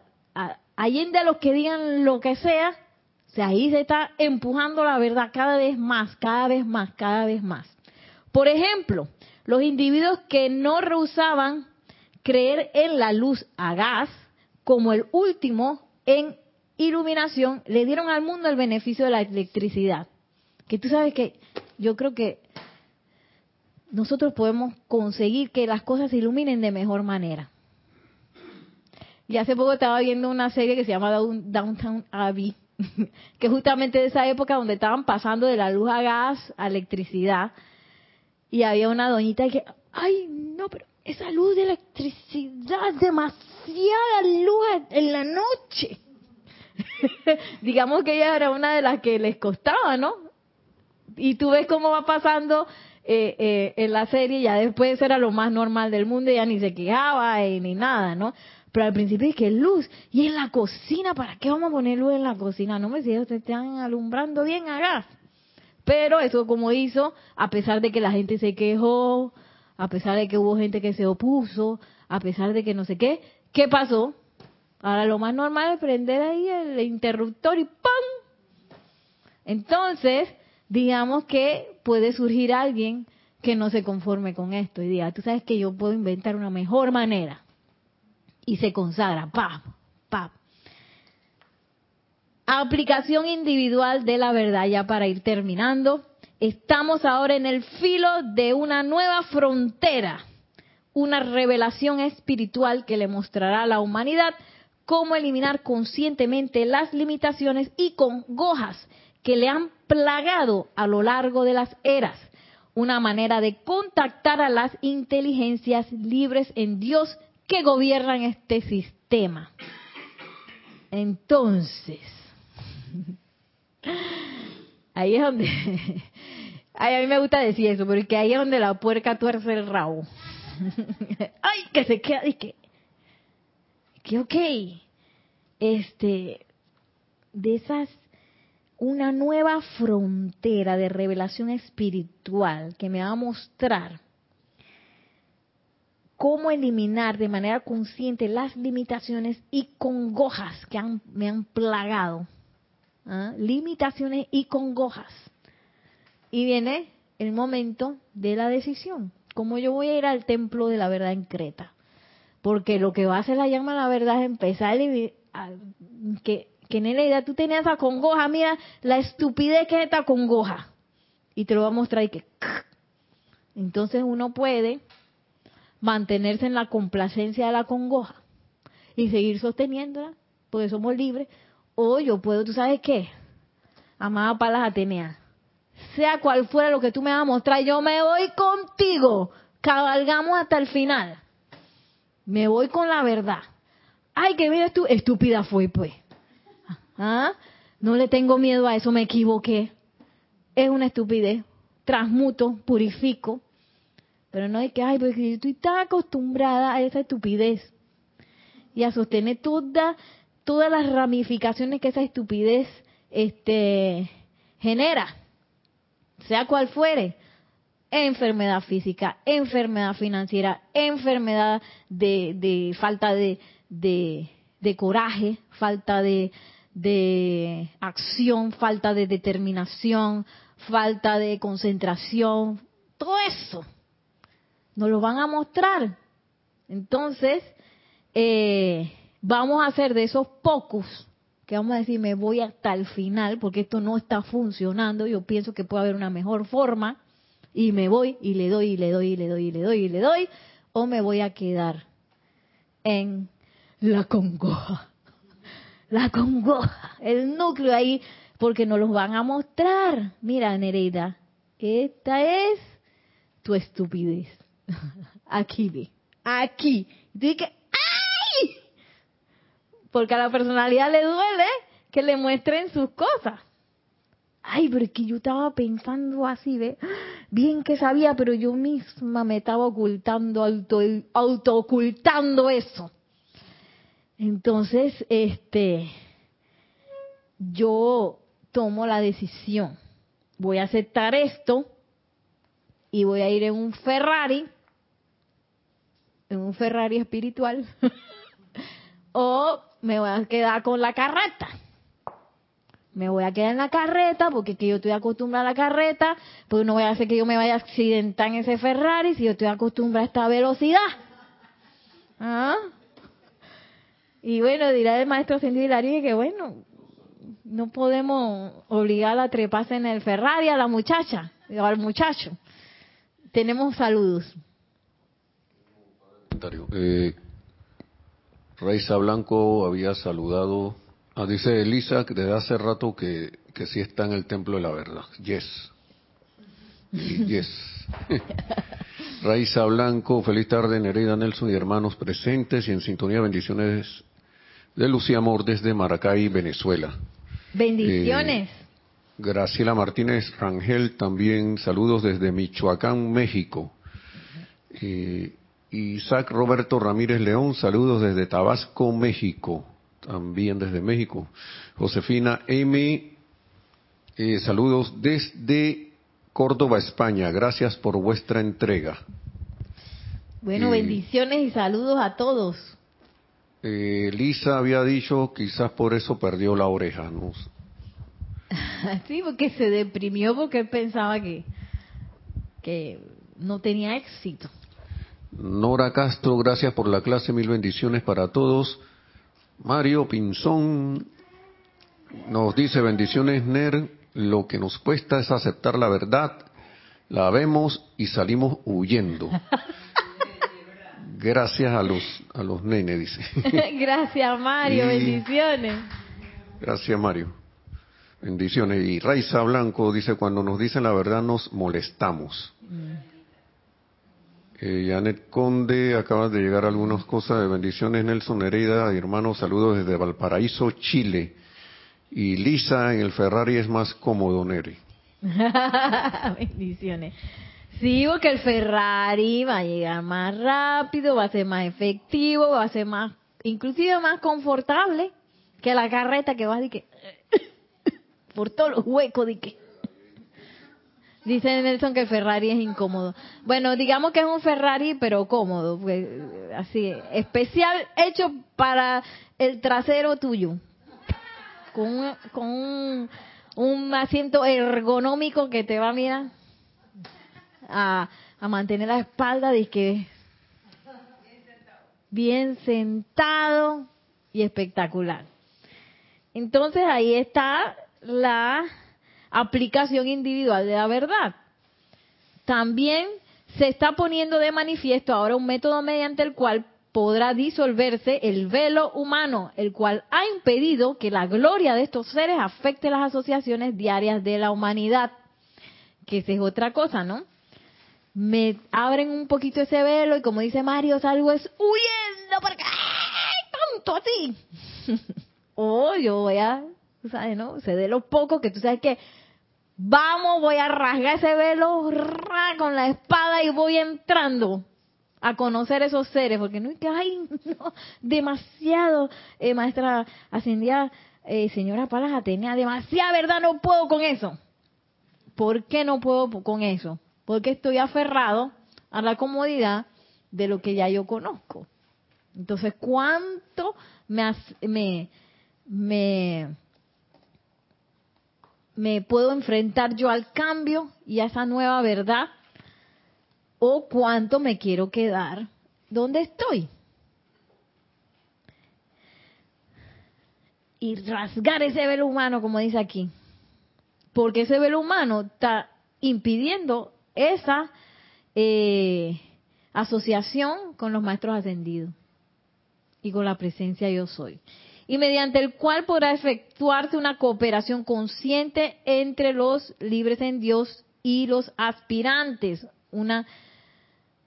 allende a los que digan lo que sea, o sea, ahí se está empujando la verdad cada vez más, cada vez más, cada vez más. Por ejemplo, los individuos que no rehusaban creer en la luz a gas como el último en iluminación, le dieron al mundo el beneficio de la electricidad. Que tú sabes que yo creo que nosotros podemos conseguir que las cosas se iluminen de mejor manera. Y hace poco estaba viendo una serie que se llama Downtown Abbey, que justamente de esa época donde estaban pasando de la luz a gas a electricidad. Y había una doñita que, ay, no, pero esa luz de electricidad, demasiada luz en la noche. Digamos que ella era una de las que les costaba, ¿no? Y tú ves cómo va pasando eh, eh, en la serie, ya después era lo más normal del mundo, ya ni se quejaba eh, ni nada, ¿no? Pero al principio es luz, y en la cocina, ¿para qué vamos a poner luz en la cocina? No me ellos te están alumbrando bien a gas. Pero eso como hizo, a pesar de que la gente se quejó, a pesar de que hubo gente que se opuso, a pesar de que no sé qué, ¿qué pasó? Ahora lo más normal es prender ahí el interruptor y ¡pum! Entonces, digamos que puede surgir alguien que no se conforme con esto y diga, tú sabes que yo puedo inventar una mejor manera. Y se consagra, ¡pam! ¡pam! Aplicación individual de la verdad, ya para ir terminando. Estamos ahora en el filo de una nueva frontera, una revelación espiritual que le mostrará a la humanidad cómo eliminar conscientemente las limitaciones y congojas que le han plagado a lo largo de las eras. Una manera de contactar a las inteligencias libres en Dios que gobiernan este sistema. Entonces, ahí es donde, a mí me gusta decir eso, porque ahí es donde la puerca tuerce el rabo. Ay, que se queda, y que, que ok, este, de esas una nueva frontera de revelación espiritual que me va a mostrar cómo eliminar de manera consciente las limitaciones y congojas que me han plagado. ¿ah? Limitaciones y congojas. Y viene el momento de la decisión. ¿Cómo yo voy a ir al templo de la verdad en Creta? Porque lo que va a hacer la llama la verdad es empezar a, que que idea tú tenías esa congoja, mira la estupidez que es esta congoja. Y te lo va a mostrar y que... Entonces uno puede mantenerse en la complacencia de la congoja y seguir sosteniéndola, porque somos libres. O yo puedo, ¿tú sabes qué? Amada Palas Atenea, sea cual fuera lo que tú me vas a mostrar, yo me voy contigo. Cabalgamos hasta el final. Me voy con la verdad. Ay, que mira tú, estúpida fue pues. ¿Ah? No le tengo miedo a eso, me equivoqué. Es una estupidez. Transmuto, purifico. Pero no hay que, ay, porque yo estoy tan acostumbrada a esa estupidez. Y a sostener toda, todas las ramificaciones que esa estupidez este, genera. Sea cual fuere. Enfermedad física, enfermedad financiera, enfermedad de, de falta de, de, de coraje, falta de, de acción, falta de determinación, falta de concentración, todo eso nos lo van a mostrar. Entonces, eh, vamos a hacer de esos pocos que vamos a decir, me voy hasta el final porque esto no está funcionando, yo pienso que puede haber una mejor forma y me voy y le doy y le doy y le doy y le doy y le doy, o me voy a quedar en la congoja. La congoja, el núcleo ahí, porque nos los van a mostrar. Mira, Nereida, esta es tu estupidez. Aquí ve, aquí. Y que, ¡ay! Porque a la personalidad le duele que le muestren sus cosas. Ay, pero es que yo estaba pensando así, ¿ve? Bien que sabía, pero yo misma me estaba ocultando, auto, auto ocultando eso. Entonces, este, yo tomo la decisión. Voy a aceptar esto y voy a ir en un Ferrari, en un Ferrari espiritual, o me voy a quedar con la carreta. Me voy a quedar en la carreta porque que yo estoy acostumbrada a la carreta, pues no voy a hacer que yo me vaya a accidentar en ese Ferrari si yo estoy acostumbrada a esta velocidad. ¿Ah? Y bueno, dirá el maestro Cindy que bueno, no podemos obligar a treparse en el Ferrari a la muchacha o al muchacho. Tenemos saludos. Eh, Raiza Blanco había saludado. Ah, dice Elisa que desde hace rato que, que sí está en el templo de la verdad. Yes. Yes. Raiza Blanco, feliz tarde, Nereida Nelson y hermanos presentes y en sintonía, bendiciones de Lucía Amor desde Maracay, Venezuela. Bendiciones. Eh, Graciela Martínez Rangel también, saludos desde Michoacán, México. Eh, Isaac Roberto Ramírez León, saludos desde Tabasco, México, también desde México. Josefina M, eh, saludos desde Córdoba, España, gracias por vuestra entrega. Bueno, bendiciones y saludos a todos. Eh, Lisa había dicho, quizás por eso perdió la oreja, ¿no? sí, porque se deprimió porque él pensaba que, que no tenía éxito. Nora Castro, gracias por la clase, mil bendiciones para todos. Mario Pinzón nos dice bendiciones NER, lo que nos cuesta es aceptar la verdad, la vemos y salimos huyendo. Gracias a los a los nenes, dice. Gracias, Mario. Bendiciones. Gracias, Mario. Bendiciones. Y Raiza Blanco dice, cuando nos dicen la verdad nos molestamos. Mm. Eh, Janet Conde, acabas de llegar algunas cosas de bendiciones. Nelson Hereda, hermano, saludos desde Valparaíso, Chile. Y Lisa en el Ferrari es más cómodo, Neri. bendiciones. Sí, porque el Ferrari va a llegar más rápido, va a ser más efectivo, va a ser más, inclusive más confortable que la carreta que va de que por todos los huecos de que dice Nelson que el Ferrari es incómodo. Bueno, digamos que es un Ferrari pero cómodo, pues, así especial hecho para el trasero tuyo, con con un asiento ergonómico que te va a mirar a, mantener la espalda de que bien sentado y espectacular. Entonces ahí está la aplicación individual de la verdad. También se está poniendo de manifiesto ahora un método mediante el cual podrá disolverse el velo humano, el cual ha impedido que la gloria de estos seres afecte las asociaciones diarias de la humanidad. Que esa es otra cosa, ¿no? Me abren un poquito ese velo y como dice Mario, salgo es huyendo porque ¡ay, tanto así! o yo voy a, ¿sabes, no? Se de lo poco que tú sabes que vamos, voy a rasgar ese velo con la espada y voy entrando a conocer esos seres, porque no es que hay no, demasiado, eh, maestra ascendida, eh, señora Palas Atenea, demasiada verdad, no puedo con eso. ¿Por qué no puedo con eso? Porque estoy aferrado a la comodidad de lo que ya yo conozco. Entonces, ¿cuánto me, me, me, me puedo enfrentar yo al cambio y a esa nueva verdad? ¿O cuánto me quiero quedar donde estoy? y rasgar ese velo humano, como dice aquí. Porque ese velo humano está impidiendo esa eh, asociación con los maestros ascendidos y con la presencia yo soy. Y mediante el cual podrá efectuarse una cooperación consciente entre los libres en Dios y los aspirantes. Una,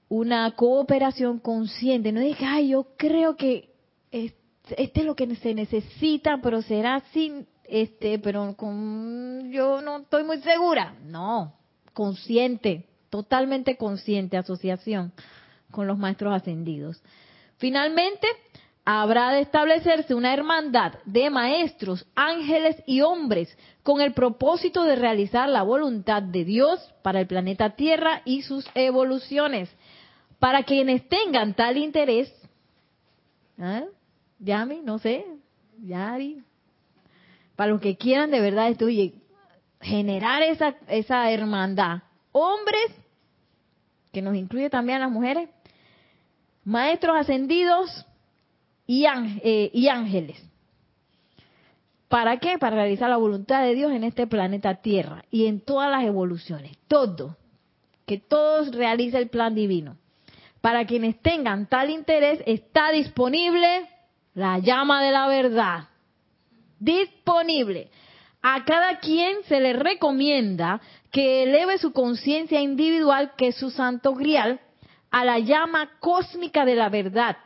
una cooperación consciente. No diga, ay, yo creo que este es lo que se necesita, pero será así, este, pero con, yo no estoy muy segura. No, consciente, totalmente consciente, asociación con los maestros ascendidos. Finalmente, habrá de establecerse una hermandad de maestros, ángeles y hombres con el propósito de realizar la voluntad de Dios para el planeta Tierra y sus evoluciones. Para quienes tengan tal interés, ¿eh? Yami, no sé, Yari, para los que quieran de verdad esto, generar esa, esa hermandad. Hombres, que nos incluye también las mujeres, maestros ascendidos y, eh, y ángeles. ¿Para qué? Para realizar la voluntad de Dios en este planeta Tierra y en todas las evoluciones. Todo. Que todos realicen el plan divino. Para quienes tengan tal interés, está disponible la llama de la verdad. Disponible. A cada quien se le recomienda que eleve su conciencia individual, que es su santo grial, a la llama cósmica de la verdad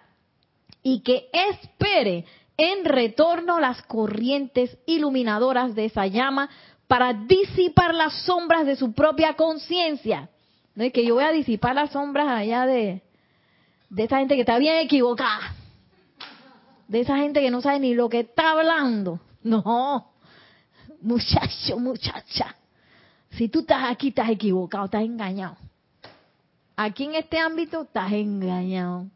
y que espere en retorno las corrientes iluminadoras de esa llama para disipar las sombras de su propia conciencia. No es que yo voy a disipar las sombras allá de, de esa gente que está bien equivocada de esa gente que no sabe ni lo que está hablando. No, muchacho, muchacha. Si tú estás aquí, estás equivocado, estás engañado. Aquí en este ámbito estás engañado.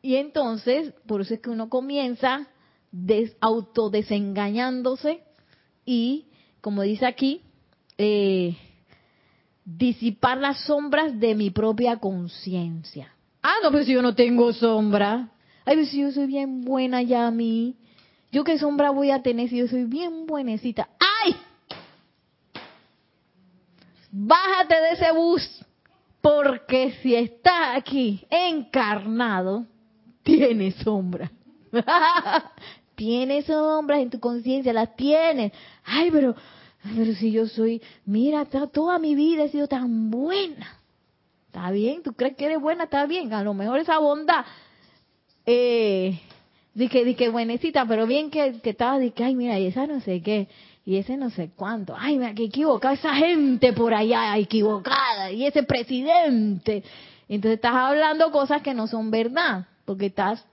Y entonces, por eso es que uno comienza des, autodesengañándose y, como dice aquí, eh, disipar las sombras de mi propia conciencia. Ah, no, pero si yo no tengo sombra. Ay, si yo soy bien buena ya a mí. ¿Yo qué sombra voy a tener si yo soy bien buenecita? ¡Ay! Bájate de ese bus, porque si estás aquí encarnado, tienes sombra. tienes sombras en tu conciencia, las tienes. Ay, pero, pero si yo soy, mira, toda mi vida he sido tan buena. Está bien, tú crees que eres buena, está bien. A lo mejor esa bondad eh, dije, dije, buenecita, pero bien que, que estaba, dije, ay, mira, y esa no sé qué, y ese no sé cuánto, ay, mira, que equivocada esa gente por allá, equivocada, y ese presidente. Entonces estás hablando cosas que no son verdad, porque estás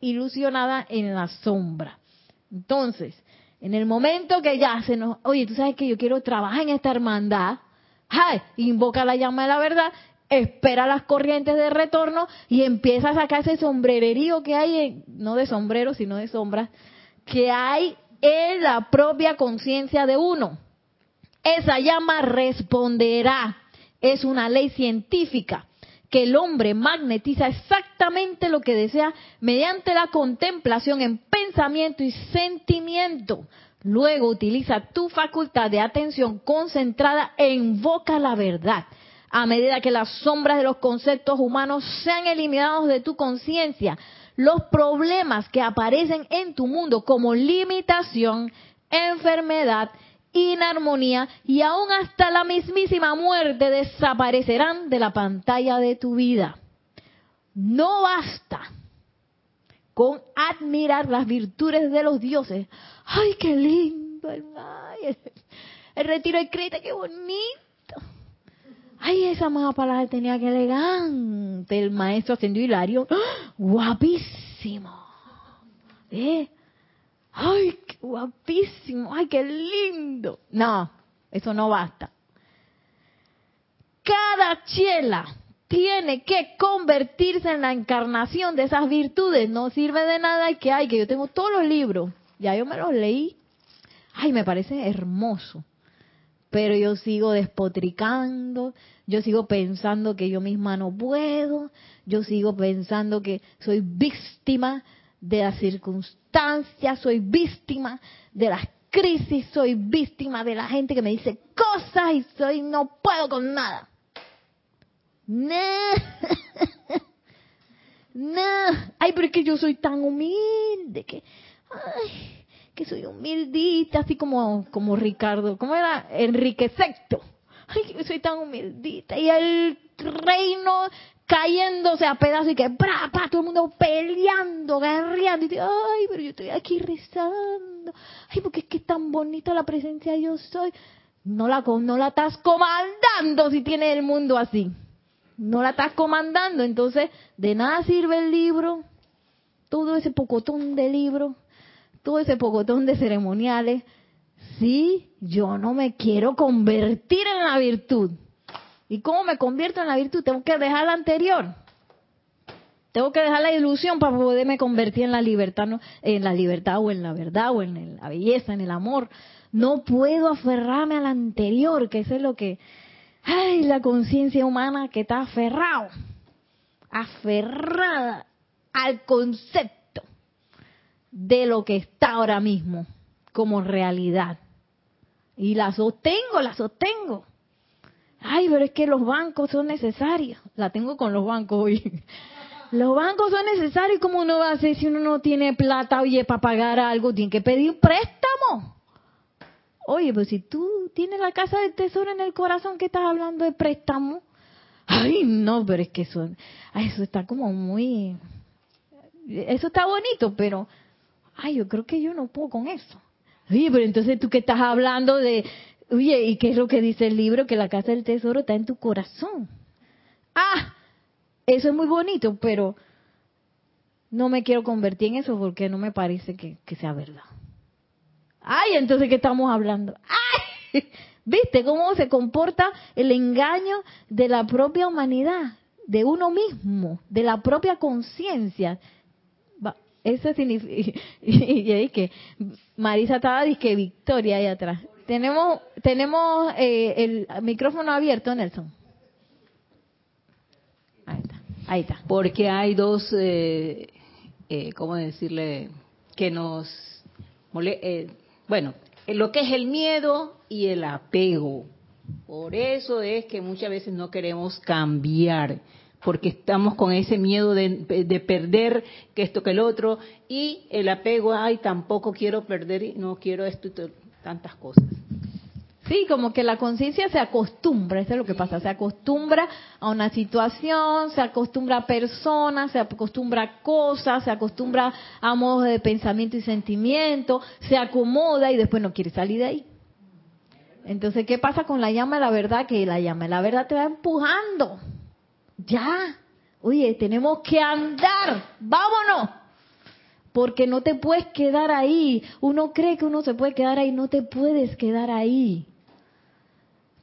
ilusionada en la sombra. Entonces, en el momento que ya se nos, oye, tú sabes que yo quiero trabajar en esta hermandad, ay, invoca la llama de la verdad espera las corrientes de retorno y empieza a sacar ese sombrererío que hay, no de sombrero, sino de sombras, que hay en la propia conciencia de uno. Esa llama responderá. Es una ley científica que el hombre magnetiza exactamente lo que desea mediante la contemplación en pensamiento y sentimiento. Luego utiliza tu facultad de atención concentrada e invoca la verdad a medida que las sombras de los conceptos humanos sean eliminados de tu conciencia, los problemas que aparecen en tu mundo como limitación, enfermedad, inarmonía y aún hasta la mismísima muerte desaparecerán de la pantalla de tu vida. No basta con admirar las virtudes de los dioses. ¡Ay, qué lindo! El, el retiro de Creta, qué bonito Ay, esa palabra tenía que elegante. El maestro ascendió Hilario. ¡Ah! Guapísimo. ¿Eh? Ay, qué guapísimo. Ay, qué lindo. No, eso no basta. Cada chela tiene que convertirse en la encarnación de esas virtudes. No sirve de nada que hay, que yo tengo todos los libros. Ya yo me los leí. Ay, me parece hermoso pero yo sigo despotricando, yo sigo pensando que yo misma no puedo, yo sigo pensando que soy víctima de las circunstancias, soy víctima de las crisis, soy víctima de la gente que me dice cosas y soy no puedo con nada. No. no. Ay, pero es que yo soy tan humilde que ay, que soy humildita, así como como Ricardo, ¿cómo era? Enrique VI. Ay, yo soy tan humildita y el reino cayéndose a pedazos y que bra, todo el mundo peleando, guerreando. Y ay, pero yo estoy aquí rezando. Ay, porque es que es tan bonita la presencia yo soy. No la, no la estás comandando si tiene el mundo así. No la estás comandando. Entonces, de nada sirve el libro, todo ese pocotón de libro, todo ese pocotón de ceremoniales, si yo no me quiero convertir en la virtud. ¿Y cómo me convierto en la virtud? Tengo que dejar la anterior. Tengo que dejar la ilusión para poderme convertir en la libertad, ¿no? en la libertad o en la verdad o en la belleza, en el amor. No puedo aferrarme a la anterior, que eso es lo que, ay, la conciencia humana que está aferrado, aferrada al concepto de lo que está ahora mismo como realidad. Y la sostengo, la sostengo. Ay, pero es que los bancos son necesarios. La tengo con los bancos hoy. Los bancos son necesarios. ¿Cómo uno va a hacer si uno no tiene plata, oye, para pagar algo? Tiene que pedir préstamo. Oye, pues si tú tienes la casa del tesoro en el corazón, ¿qué estás hablando de préstamo? Ay, no, pero es que eso, eso está como muy... Eso está bonito, pero... Ay, yo creo que yo no puedo con eso. Oye, pero entonces tú que estás hablando de, Oye, ¿y qué es lo que dice el libro? Que la casa del tesoro está en tu corazón. Ah, eso es muy bonito, pero no me quiero convertir en eso porque no me parece que, sea verdad. Ay, entonces, ¿qué estamos hablando? Ay, ¿viste cómo se comporta el engaño de la propia humanidad, de uno mismo, de la propia conciencia? Eso significa, y, y, que Marisa estaba Victoria ahí atrás. Tenemos, tenemos eh, el micrófono abierto, Nelson. Ahí está. Ahí está. Porque hay dos, eh, eh, ¿cómo decirle? Que nos... Eh, bueno, lo que es el miedo y el apego. Por eso es que muchas veces no queremos cambiar, porque estamos con ese miedo de, de, perder que esto que el otro, y el apego, ay, tampoco quiero perder, y no quiero esto, tantas cosas. Sí, como que la conciencia se acostumbra, eso es lo que pasa, se acostumbra a una situación, se acostumbra a personas, se acostumbra a cosas, se acostumbra a modos de pensamiento y sentimiento, se acomoda y después no quiere salir de ahí. Entonces, ¿qué pasa con la llama de la verdad? Que la llama de la verdad te va empujando. Ya. Oye, tenemos que andar. Vámonos porque no te puedes quedar ahí. Uno cree que uno se puede quedar ahí, no te puedes quedar ahí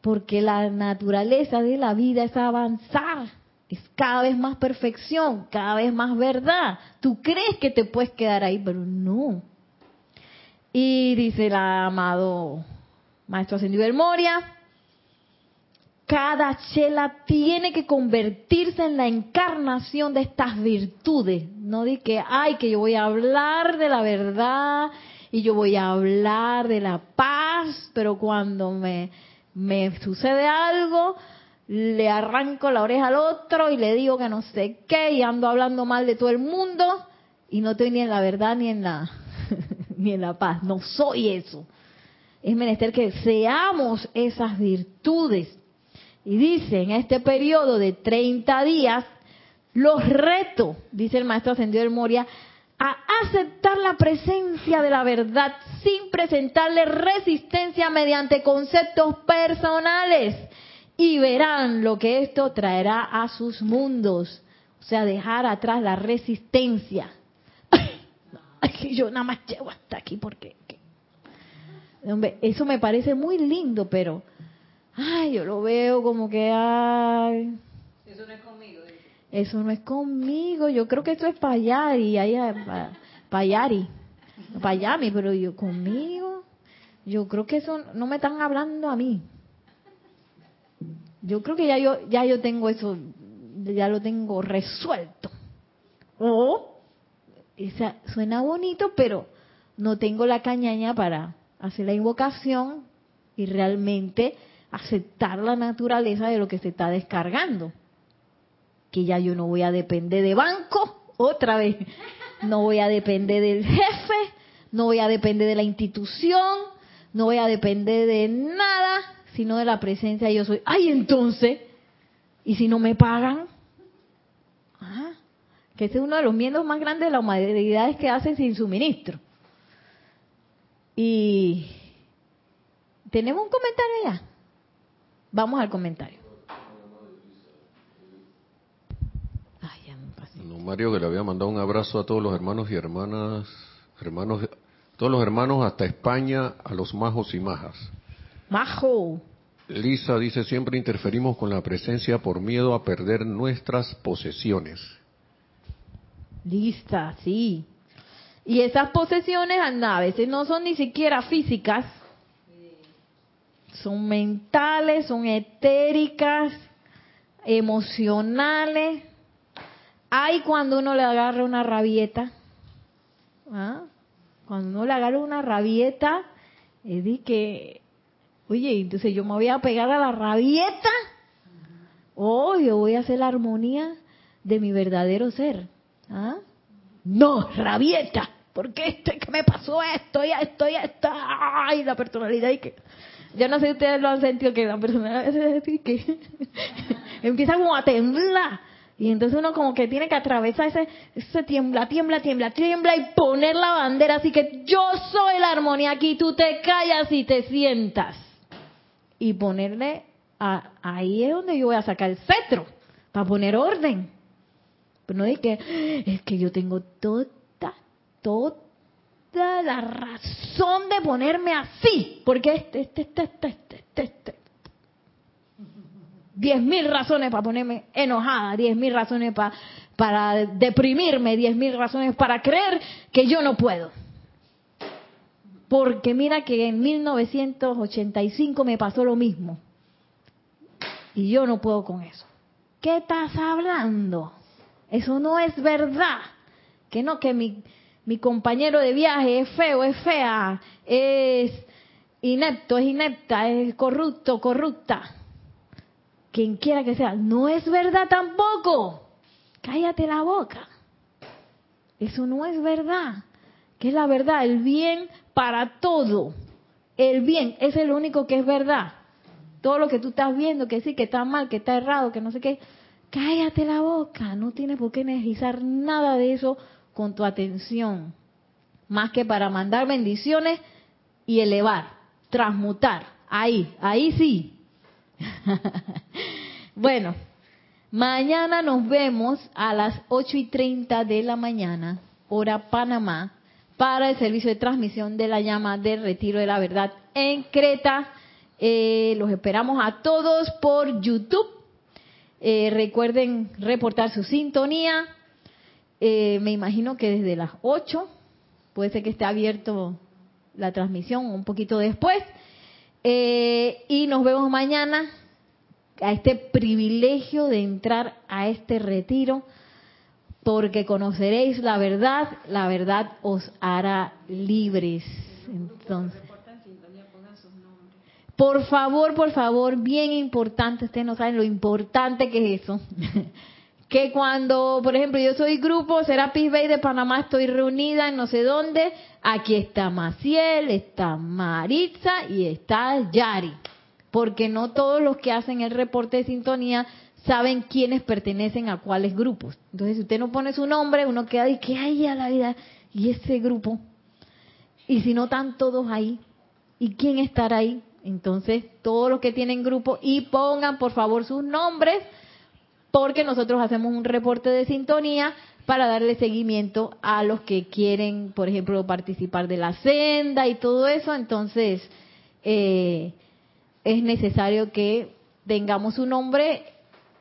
porque la naturaleza de la vida es avanzar, es cada vez más perfección, cada vez más verdad. Tú crees que te puedes quedar ahí, pero no. Y dice el amado Maestro Ascendido del Moria, cada chela tiene que convertirse en la encarnación de estas virtudes. No di que, ay, que yo voy a hablar de la verdad y yo voy a hablar de la paz, pero cuando me me sucede algo, le arranco la oreja al otro y le digo que no sé qué y ando hablando mal de todo el mundo y no estoy ni en la verdad ni en la ni en la paz. No soy eso. Es menester que seamos esas virtudes. Y dice, en este periodo de 30 días, los reto, dice el maestro ascendido del Moria, a aceptar la presencia de la verdad sin presentarle resistencia mediante conceptos personales y verán lo que esto traerá a sus mundos. O sea, dejar atrás la resistencia. Ay, yo nada más llego hasta aquí porque... eso me parece muy lindo, pero... Ay, yo lo veo como que... Ay, eso no es conmigo eso no es conmigo, yo creo que eso es Payari, ahí Payari, Payami, pero yo conmigo, yo creo que eso no me están hablando a mí. Yo creo que ya yo ya yo tengo eso, ya lo tengo resuelto. O esa suena bonito, pero no tengo la cañaña para hacer la invocación y realmente aceptar la naturaleza de lo que se está descargando. Que ya yo no voy a depender de banco otra vez, no voy a depender del jefe, no voy a depender de la institución, no voy a depender de nada, sino de la presencia yo soy. Ay, entonces, ¿y si no me pagan? Ah, que ese es uno de los miedos más grandes de la humanidad es que hacen sin suministro. Y tenemos un comentario ya. Vamos al comentario. Ay, ya me pasé. Mario que le había mandado un abrazo a todos los hermanos y hermanas, hermanos, todos los hermanos hasta España, a los majos y majas. Majo. Lisa dice, siempre interferimos con la presencia por miedo a perder nuestras posesiones. Lista, sí. Y esas posesiones a veces no son ni siquiera físicas, son mentales, son etéricas, emocionales. Hay cuando uno le agarra una rabieta, ¿ah? cuando uno le agarra una rabieta, es de que, oye, entonces yo me voy a pegar a la rabieta, o oh, yo voy a hacer la armonía de mi verdadero ser. ¿Ah? No, rabieta. porque este que me pasó esto y esto y esto? Ay, la personalidad y que... Yo no sé si ustedes lo han sentido que la que empieza como a temblar. Y entonces uno como que tiene que atravesar ese, ese tiembla, tiembla, tiembla, tiembla y poner la bandera así que yo soy la armonía aquí, tú te callas y te sientas. Y ponerle, a, ahí es donde yo voy a sacar el cetro, para poner orden. Pero no es que, es que yo tengo toda, toda la razón de ponerme así, porque este, este, este, este, este, este, este. Diez mil razones para ponerme enojada, diez mil razones para, para deprimirme, diez mil razones para creer que yo no puedo. Porque mira que en 1985 me pasó lo mismo. Y yo no puedo con eso. ¿Qué estás hablando? Eso no es verdad. Que no, que mi, mi compañero de viaje es feo, es fea, es inepto, es inepta, es corrupto, corrupta. Quien quiera que sea. No es verdad tampoco. Cállate la boca. Eso no es verdad. ¿Qué es la verdad? El bien para todo. El bien, es el único que es verdad. Todo lo que tú estás viendo, que sí, que está mal, que está errado, que no sé qué, cállate la boca, no tienes por qué energizar nada de eso con tu atención, más que para mandar bendiciones y elevar, transmutar, ahí, ahí sí. bueno, mañana nos vemos a las 8 y 30 de la mañana, hora Panamá, para el servicio de transmisión de la llama del retiro de la verdad en Creta. Eh, los esperamos a todos por YouTube eh, recuerden reportar su sintonía. Eh, me imagino que desde las 8, puede ser que esté abierto la transmisión un poquito después. Eh, y nos vemos mañana a este privilegio de entrar a este retiro, porque conoceréis la verdad, la verdad os hará libres. Entonces, por favor, por favor, bien importante, ustedes no saben lo importante que es eso. que cuando, por ejemplo, yo soy grupo Serapis Bay de Panamá, estoy reunida en no sé dónde, aquí está Maciel, está Maritza y está Yari. Porque no todos los que hacen el reporte de sintonía saben quiénes pertenecen a cuáles grupos. Entonces, si usted no pone su nombre, uno queda y que hay a la vida y ese grupo. Y si no están todos ahí, ¿y quién estará ahí? Entonces, todos los que tienen grupo y pongan por favor sus nombres, porque nosotros hacemos un reporte de sintonía para darle seguimiento a los que quieren, por ejemplo, participar de la senda y todo eso. Entonces, eh, es necesario que tengamos un nombre,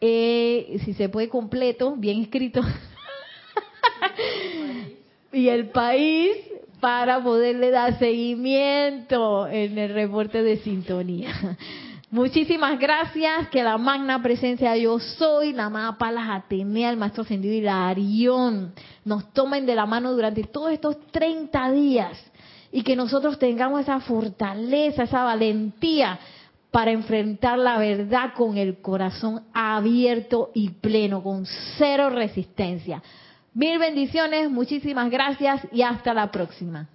eh, si se puede completo, bien escrito, y el país para poderle dar seguimiento en el reporte de sintonía. Muchísimas gracias, que la magna presencia yo soy, la amada Palas Atenea, el Maestro Ascendido y la Arión nos tomen de la mano durante todos estos 30 días y que nosotros tengamos esa fortaleza, esa valentía para enfrentar la verdad con el corazón abierto y pleno, con cero resistencia. Mil bendiciones, muchísimas gracias y hasta la próxima.